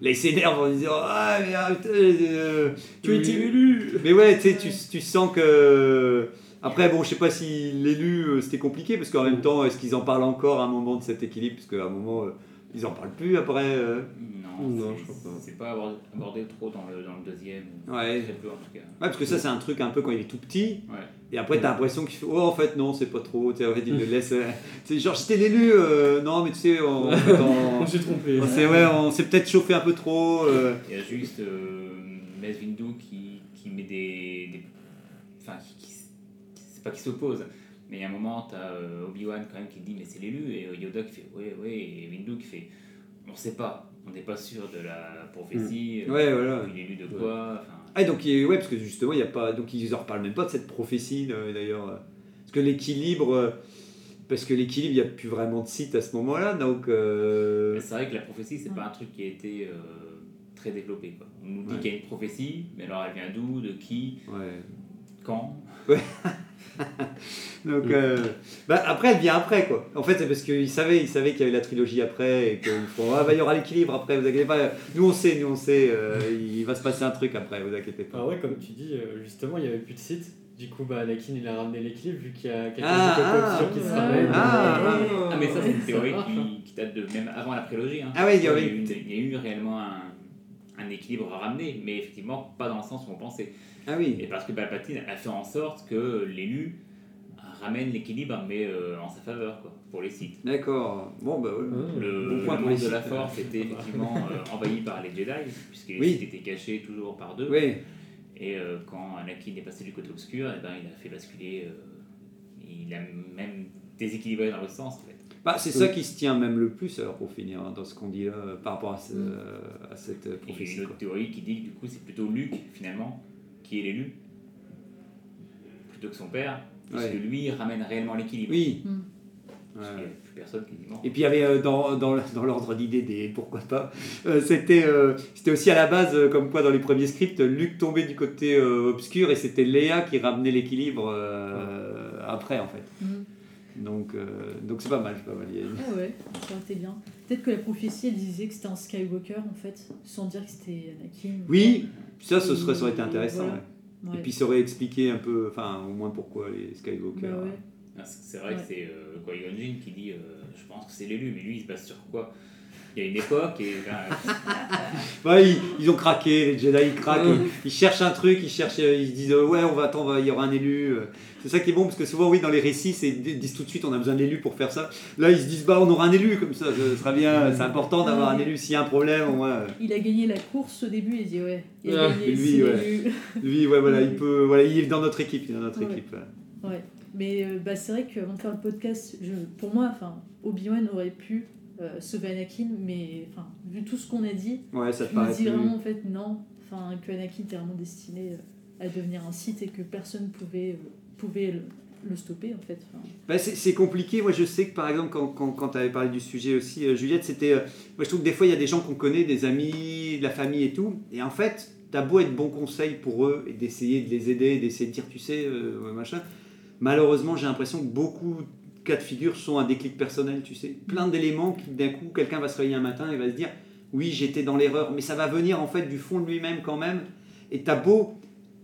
là, il s'énerve en disant Ah, mais arrête, euh, Tu étais élu. Mais ouais, tu sais, tu, tu sens que. Après, bon, je sais pas si l'élu, euh, c'était compliqué, parce qu'en même temps, est-ce qu'ils en parlent encore à un moment de cet équilibre? Parce qu'à un moment, euh, ils en parlent plus après. euh. Non, Non, c'est- je crois pas. c'est pas abordé, abordé trop dans le, dans le deuxième. Ouais. Peu en tout cas. Ouais, parce que ça, c'est un truc un peu quand il est tout petit. Ouais. Et après, t'as l'impression qu'il fait Oh, en fait, non, c'est pas trop. Tu sais, en fait, il le laisse. euh, C'est genre, j'étais l'élu. euh, non, mais tu sais, on, en fait, on- On s'est trompé. on s'est ouais, on s'est peut-être chauffé un peu trop. euh. Il y a juste euh, Windu qui, qui met des. des- Enfin, qui, qui- c'est pas qui s'oppose, mais il y a un moment, tu as Obi-Wan quand même qui dit Mais c'est l'élu, et euh, Yoda qui fait Ouais, ouais, et Windu qui fait On sait pas, on n'est pas sûr de la prophétie, Mm. Ouais, voilà. il est élu de quoi. Enfin, Ah, donc, ouais, parce que justement, il y a pas, donc ils en reparlent même pas de cette prophétie, euh, d'ailleurs. euh, Parce que l'équilibre, euh, parce que l'équilibre, il n'y a plus vraiment de site à ce moment-là, donc. euh, Mais c'est vrai que la prophétie, c'est pas un truc qui a été euh, très développé. Quoi. On nous dit Ouais. qu'il y a une prophétie, mais alors elle vient d'où, de qui, ouais. quand Donc, euh, bah, après, elle vient après, quoi. En fait, c'est parce qu'ils savaient, ils savaient qu'il y avait la trilogie après et qu'ils font Ah, bah, il y aura l'équilibre après, vous inquiétez pas. Nous, on sait, nous, on sait, euh, il va se passer un truc après, vous inquiétez pas. Ah ouais, comme tu dis, euh, justement, il n'y avait plus de site. Du coup, bah, Anakin, il a ramené l'équilibre vu qu'il y a quelqu'un Ah, de ah, qui se ah, ramène. ah, Ah, mais ça, c'est une théorie marche, hein. qui, qui date de même avant la prélogie. Hein. Ah ouais, il y avait il y a eu réellement un, un équilibre à ramener, mais effectivement pas dans le sens où on pensait. Ah oui. Et parce que Palpatine a fait en sorte que l'élu ramène l'équilibre, mais euh, en sa faveur, quoi, pour les sites. D'accord. Bon, bah, ouais. Ah. Le, Bon point le pour monde de la. Force était effectivement euh, envahi par les Jedi, puisque les Oui. sites étaient cachés toujours par deux. Oui. Et euh, quand Anakin est passé du côté obscur, eh ben, il a fait basculer, euh, il a même déséquilibré dans l'autre sens en fait. Bah, c'est ça qui se tient même le plus, alors, pour finir, hein, dans ce qu'on dit là, euh, par rapport à, ce- Mm. à cette euh, Et il y a prophétie. une autre théorie qui dit que du coup c'est plutôt Luke finalement qui est l'élu, plutôt que son père, puisque Ouais. lui ramène réellement l'équilibre. Oui. Mm. Ouais. Parce qu'il n'y a plus personne quasiment. Et puis il y avait euh, dans, dans, dans l'ordre d'idée des pourquoi pas, euh, c'était euh, c'était aussi à la base, euh, comme quoi dans les premiers scripts, Luke tombait du côté euh, obscur et c'était Léa qui ramenait l'équilibre euh, après en fait. Mm. Donc euh, donc c'est pas mal, c'est pas mal. Ah ouais, ça aurait été bien. Peut-être que la prophétie, elle disait que c'était un Skywalker, en fait, sans dire que c'était Anakin. Oui, ça, ce serait, ça aurait été intéressant. Voilà. ouais. Ouais. Et puis ça aurait expliqué un peu, enfin au moins pourquoi les Skywalker. Bah ouais. Ah, c'est- vrai Ouais. que c'est euh, qui dit euh, Je pense que c'est l'élu, mais lui il se base sur quoi? Il y a une époque et. ben, Ouais, ils, ils ont craqué, les Jedi ils craquent, ils, ils cherchent un truc, ils cherchent, euh, ils se disent euh, ouais on va attendre, il y aura un élu. euh. C'est ça qui est bon parce que souvent oui dans les récits c'est ils disent tout de suite on a besoin d'élu pour faire ça. Là ils se disent bah on aura un élu comme ça, ce sera bien, c'est important d'avoir un élu s'il y a un problème au moins. Il a gagné la course au début, il dit ouais. Il a Ah, gagné, lui, ouais. Lui ouais voilà il peut, voilà il est dans notre équipe, il est dans notre Ouais. équipe. ouais. Ouais, mais bah, c'est vrai qu'avant de faire le podcast, je, pour moi, enfin, Obi-Wan aurait pu euh, sauver Anakin, mais enfin, vu tout ce qu'on a dit, Ouais ça je me paraît dis plus- vraiment en fait non, enfin, que Anakin était vraiment destiné euh, à devenir un Sith et que personne pouvait, euh, pouvait le, le stopper en fait. Enfin, Bah, c'est compliqué. Moi, je sais que par exemple, quand, quand, quand tu avais parlé du sujet aussi, euh, Juliette, c'était. euh, moi, je trouve que des fois, il y a des gens qu'on connaît, des amis, de la famille et tout. Et en fait, t'as beau être bon conseil pour eux et d'essayer de les aider, d'essayer de dire, tu sais, machin. Malheureusement, j'ai l'impression que beaucoup cas de figure sont un déclic personnel, tu sais. Plein d'éléments qui, d'un coup, quelqu'un va se réveiller un matin et va se dire, oui, j'étais dans l'erreur. Mais ça va venir, en fait, du fond de lui-même quand même. Et t'as beau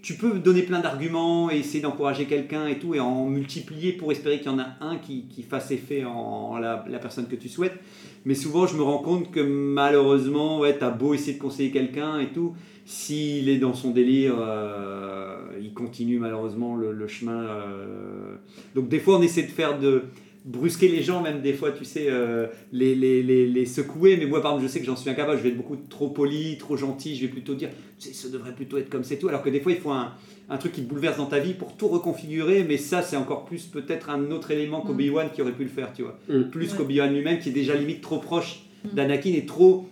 tu peux donner plein d'arguments et essayer d'encourager quelqu'un et tout, et en multiplier pour espérer qu'il y en a un qui, qui fasse effet en, la, la personne que tu souhaites. Mais souvent, je me rends compte que malheureusement, ouais, t'as beau essayer de conseiller quelqu'un et tout, s'il est dans son délire, euh, il continue malheureusement le, le chemin. euh. Donc des fois, on essaie de faire de brusquer les gens, même des fois, tu sais, euh, les, les, les, les secouer. Mais moi, par exemple, je sais que j'en suis incapable. Je vais être beaucoup trop poli, trop gentil. Je vais plutôt dire, ça devrait plutôt être comme c'est tout. Alors que des fois, il faut un, un truc qui te bouleverse dans ta vie pour tout reconfigurer. Mais ça, c'est encore plus peut-être un autre élément qu'Obi-Wan qui aurait pu le faire, tu vois. Mm. Plus Ouais. qu'Obi-Wan lui-même, qui est déjà limite trop proche Mm. d'Anakin et trop.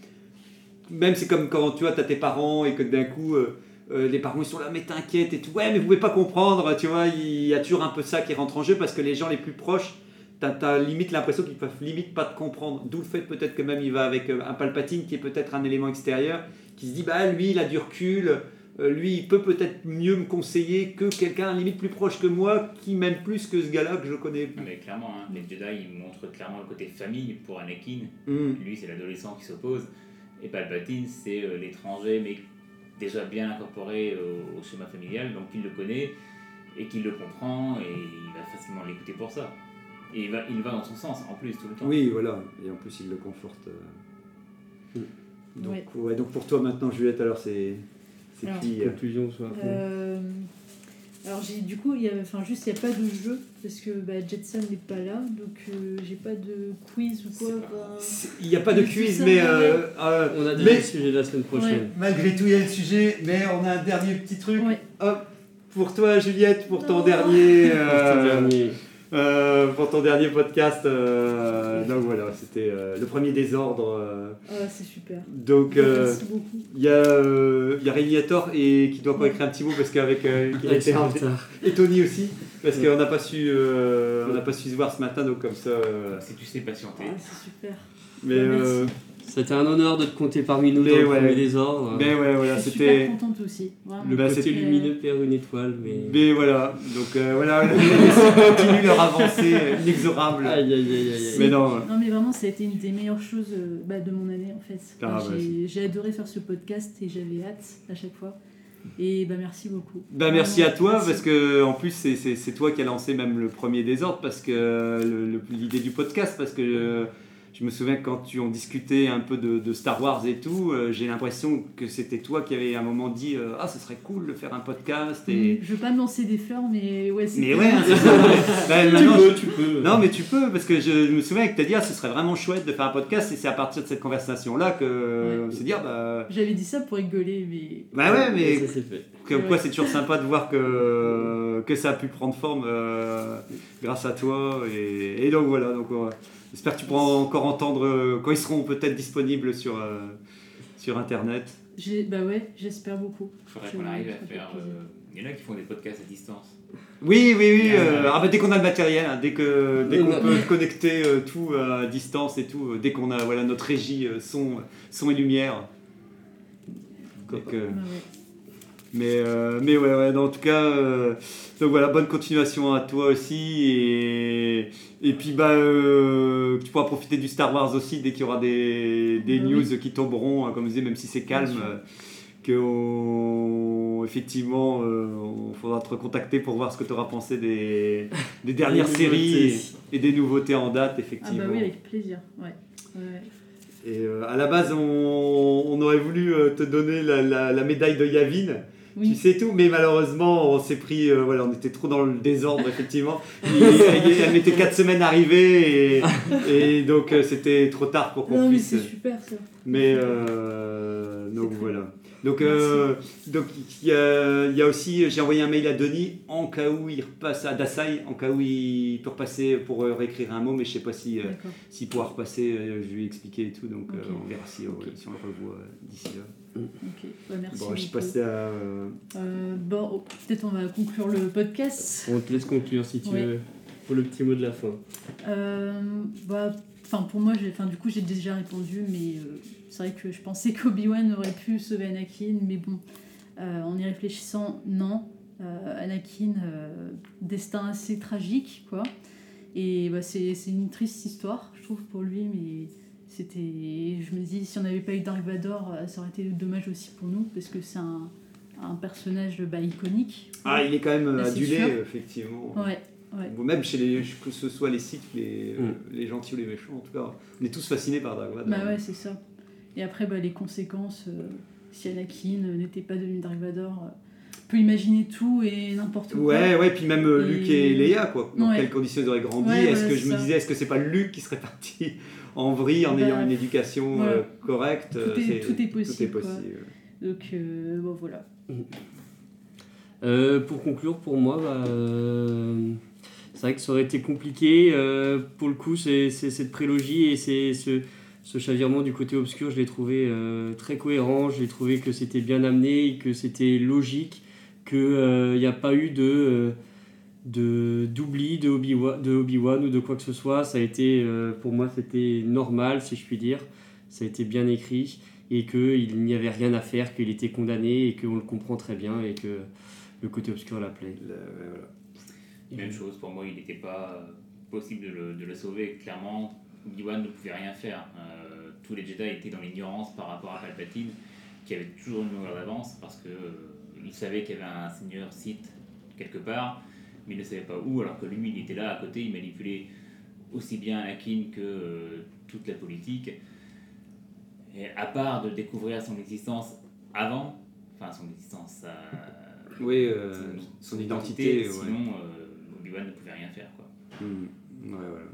Même c'est comme quand tu vois, t'as tes parents et que d'un coup. euh, euh, les parents ils sont là mais t'inquiète et tout ouais mais vous pouvez pas comprendre tu vois il y a toujours un peu ça qui rentre en jeu parce que les gens les plus proches t'as as limite l'impression qu'ils peuvent limite pas te comprendre d'où le fait peut-être que même il va avec euh, un Palpatine qui est peut-être un élément extérieur qui se dit bah lui il a du recul euh, lui il peut peut-être mieux me conseiller que quelqu'un limite plus proche que moi qui m'aime plus que ce gars-là que je connais Non, mais clairement, hein, les Jedi ils montrent clairement le côté famille pour Anakin. Hmm. Lui, c'est l'adolescent qui s'oppose. Et Palpatine, c'est euh, l'étranger, mais déjà bien incorporé au, au schéma familial, donc il le connaît et qu'il le comprend et il va facilement l'écouter pour ça. Et il va, il va dans son sens en plus tout le temps. Oui, voilà. Et en plus, il le conforte. euh. Donc, Ouais. ouais, donc pour toi maintenant, Juliette, alors c'est qui euh, Conclusion soit. Alors j'ai du coup, il y a, enfin juste il n'y a pas de jeu parce que bah, Jetson n'est pas là, donc euh, j'ai pas de quiz ou quoi. Bah, Il n'y a pas de quiz, mais, euh, euh, On a déjà mais le sujet de la semaine prochaine. malgré tout, il y a le sujet. Mais on a un dernier petit truc. Ouais. Hop, pour toi, Juliette, pour ton Non. dernier. Pour ce dernier. Euh, pour ton dernier podcast. euh, donc voilà, c'était euh, le premier désordre. euh, Ah, c'est super. donc euh, Merci beaucoup. il y a, euh, il y a Régniator et qui doit pas écrire un petit mot parce qu'avec euh, qu'il a Avec été son en- retard. et Tony aussi parce qu'on n'a pas su euh, on n'a pas su se voir ce matin donc comme ça euh, Si tu sais patienter. Ah, c'est super. mais Bah, merci. euh, C'était un honneur de te compter parmi nous Mais dans le ouais. premier désordre. mais ouais voilà je suis c'était super contente aussi. Vraiment. Le Bah, côté lumineux perd une étoile, mais. mais voilà donc euh, voilà ils continuent leur avancée inexorable Aïe aïe aïe aïe mais non Non mais vraiment ça a été une des meilleures choses euh, bah, de mon année en fait. Ah, Enfin, bah, j'ai- J'ai adoré faire ce podcast et j'avais hâte à chaque fois. Et bah merci beaucoup. Bah merci à toi merci. parce que en plus c'est- c'est c'est toi qui as lancé même le premier désordre parce que le- le- l'idée du podcast parce que euh, je me souviens que quand tu en discutais un peu de, de Star Wars et tout, euh, j'ai l'impression que c'était toi qui avais à un moment dit euh, ah ce serait cool de faire un podcast et Je veux pas me lancer des fleurs mais ouais c'est mais ouais hein. Bah, Tu peux, tu peux. non, mais tu peux, parce que je, je me souviens que tu as dit, ah, ce serait vraiment chouette de faire un podcast, et c'est à partir de cette conversation-là que Ouais. ah, bah, J'avais dit ça pour rigoler mais bah ouais, mais Ça fait. comme Ouais. quoi c'est toujours sympa de voir que, que ça a pu prendre forme euh, grâce à toi, et, et donc voilà, donc j'espère que tu pourras encore entendre euh, quand ils seront peut-être disponibles sur, euh, sur Internet. j'ai bah ouais j'espère beaucoup. Il faudrait Je- qu'on arrive ça à fait faire. plaisir. euh, Il y en a qui font des podcasts à distance. Oui, oui, oui. Euh, ah bah, dès qu'on a le matériel, hein, dès que dès qu'on peut connecter euh, tout à distance et tout, euh, dès qu'on a voilà notre régie euh, son, son et lumière. Donc, euh, Bah ouais. Mais euh, mais ouais, ouais en tout cas, euh, donc voilà, bonne continuation à toi aussi et et puis bah euh, tu pourras profiter du Star Wars aussi dès qu'il y aura des, des oui. news qui tomberont, hein, comme je disais, même si c'est calme. Que on- effectivement, on faudra te recontacter pour voir ce que tu auras pensé des, des dernières séries et, et des nouveautés en date, Ah effectivement. bah oui avec plaisir. Ouais. ouais. Et à la base, on, on aurait voulu te donner la, la- la médaille de Yavin, Oui. tu sais tout, mais malheureusement, on s'est pris, euh, voilà, on était trop dans le désordre, effectivement. Elle mettait 4 semaines arrivée et, et donc euh, c'était trop tard pour qu'on Non mais puisse. c'est super ça. Mais euh, donc voilà. Donc, donc il y a, y a aussi, j'ai envoyé un mail à Denis en cas où il repasse à Dasai, en cas où il peut repasser pour réécrire un mot, mais je sais pas si s'il pourra repasser, je lui ai expliqué et tout, donc euh, Ok. on verra si, si on le revoit d'ici là. Ok. Bah, merci Bon, je passé à. euh, Euh, bon, oh, peut-être on va conclure le podcast. On te laisse conclure si tu veux. Pour le petit mot de la fin. Euh, bah, enfin pour moi, du coup j'ai déjà répondu, mais euh, c'est vrai que je pensais qu'Obi-Wan aurait pu sauver Anakin, mais bon, euh, en y réfléchissant, non. Euh, Anakin, euh, destin assez tragique, quoi. Et bah, c'est, c'est une triste histoire, je trouve, pour lui, mais c'était, je me dis, si on n'avait pas eu Dark Vador, euh, ça aurait été dommage aussi pour nous, parce que c'est un, un personnage bah, iconique. Ah, il est quand même Bah, c'est adulé, effectivement. Ouais, ouais. Ou Même chez les, que ce soit les Sith, les, Mm. les gentils ou les méchants, en tout cas, on est tous fascinés par Dark Vador. Bah ouais, c'est ça. Et après, bah, les conséquences, euh, si Anakin euh, n'était pas devenu Dark Vador, euh, on peut imaginer tout et n'importe quoi. Ouais, ouais, puis même euh, Et- Luke et Leia, quoi. Dans Ouais. quelles conditions ils auraient grandi? Ouais, Est-ce que je me disais, est-ce que c'est pas Luke qui serait parti en vrille en Bah, ayant une éducation voilà. euh, correcte Tout euh, est- tout est possible, Tout est quoi. possible. Donc, euh, bon, voilà. Euh, pour conclure, pour moi, bah, euh, c'est vrai que ça aurait été compliqué. euh, pour le coup, c'est cette prélogie et c'est ce, ce chavirement du côté obscur, je l'ai trouvé euh, très cohérent. J'ai trouvé que c'était bien amené, que c'était logique, qu'il n'y a pas eu de euh, de d'oubli de Obi-Wan de Obi-Wan ou de quoi que ce soit. Ça a été, euh, pour moi, c'était normal, si je puis dire. Ça a été bien écrit et qu'il n'y avait rien à faire, qu'il était condamné et qu'on le comprend très bien et que le côté obscur. Le- voilà. Même chose, pour moi, il n'était pas euh, possible de le, de le sauver. Clairement, Obi-Wan ne pouvait rien faire. Euh, tous les Jedi étaient dans l'ignorance par rapport à Palpatine, qui avait toujours une longueur d'avance parce que euh, il savait qu'il y avait un seigneur Sith quelque part, mais il ne savait pas où, alors que lui, il était là à côté, il manipulait aussi bien Anakin que euh, toute la politique. Et à part de découvrir son existence avant, enfin son existence, euh, Oui, euh, son identité, ouais. sinon euh, Obi-Wan ne pouvait rien faire. Quoi. Mm. Ouais, voilà.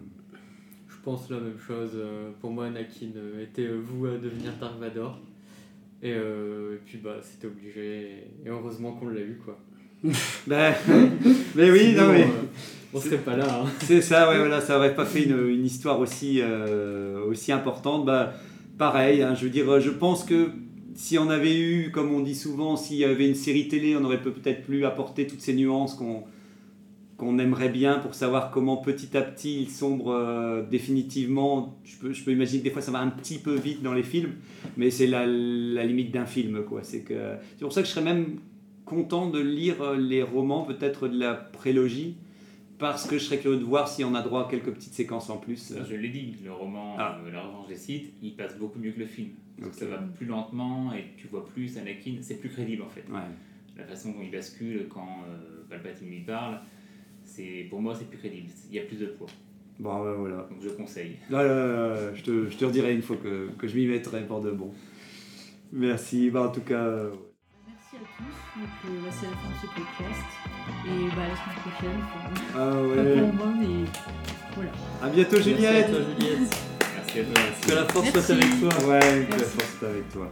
Je pense la même chose. Pour moi, Anakin était voué à devenir Dark Vador. Et, euh, et puis, bah, c'était obligé. Et heureusement qu'on l'a eu, quoi. Bah, mais oui, Sinon, non, mais. euh, on serait pas là. hein. C'est ça, ouais, voilà, ça aurait pas fait une, une histoire aussi, euh, aussi importante. Bah, pareil, hein, je veux dire, je pense que si on avait eu, comme on dit souvent, s'il y avait une série télé, on aurait peut-être plus apporté toutes ces nuances qu'on qu'on aimerait bien pour savoir comment petit à petit il sombre euh, définitivement. Je peux, je peux imaginer que des fois ça va un petit peu vite dans les films, mais c'est la, la limite d'un film. quoi. C'est pour ça que je serais même content de lire euh, les romans peut-être de la prélogie parce que je serais curieux de voir si on a droit à quelques petites séquences en plus. Je l'ai dit, le roman Ah. euh, La Revanche des Sith, il passe beaucoup mieux que le film. Parce que Ok. ça va plus lentement et tu vois plus Anakin, c'est plus crédible en fait. Ouais. La façon dont il bascule quand euh, Palpatine lui parle, c'est pour moi c'est plus crédible. Il y a plus de poids. Bon, ouais, voilà. Donc je conseille. Là, là, là, là, je, te, je te redirai une fois que, que je m'y mettrai pour de bon. Merci. Bah, en tout cas, euh, tous. Donc, euh, bah, c'est la fin de ce podcast. Et bah, la semaine prochaine. enfin, ah Pas ouais. pour moi, mais voilà. À bientôt, Merci à Juliette. toi, Juliette. Merci à toi. Que la force Merci. soit avec toi. Ouais, que la force est avec toi.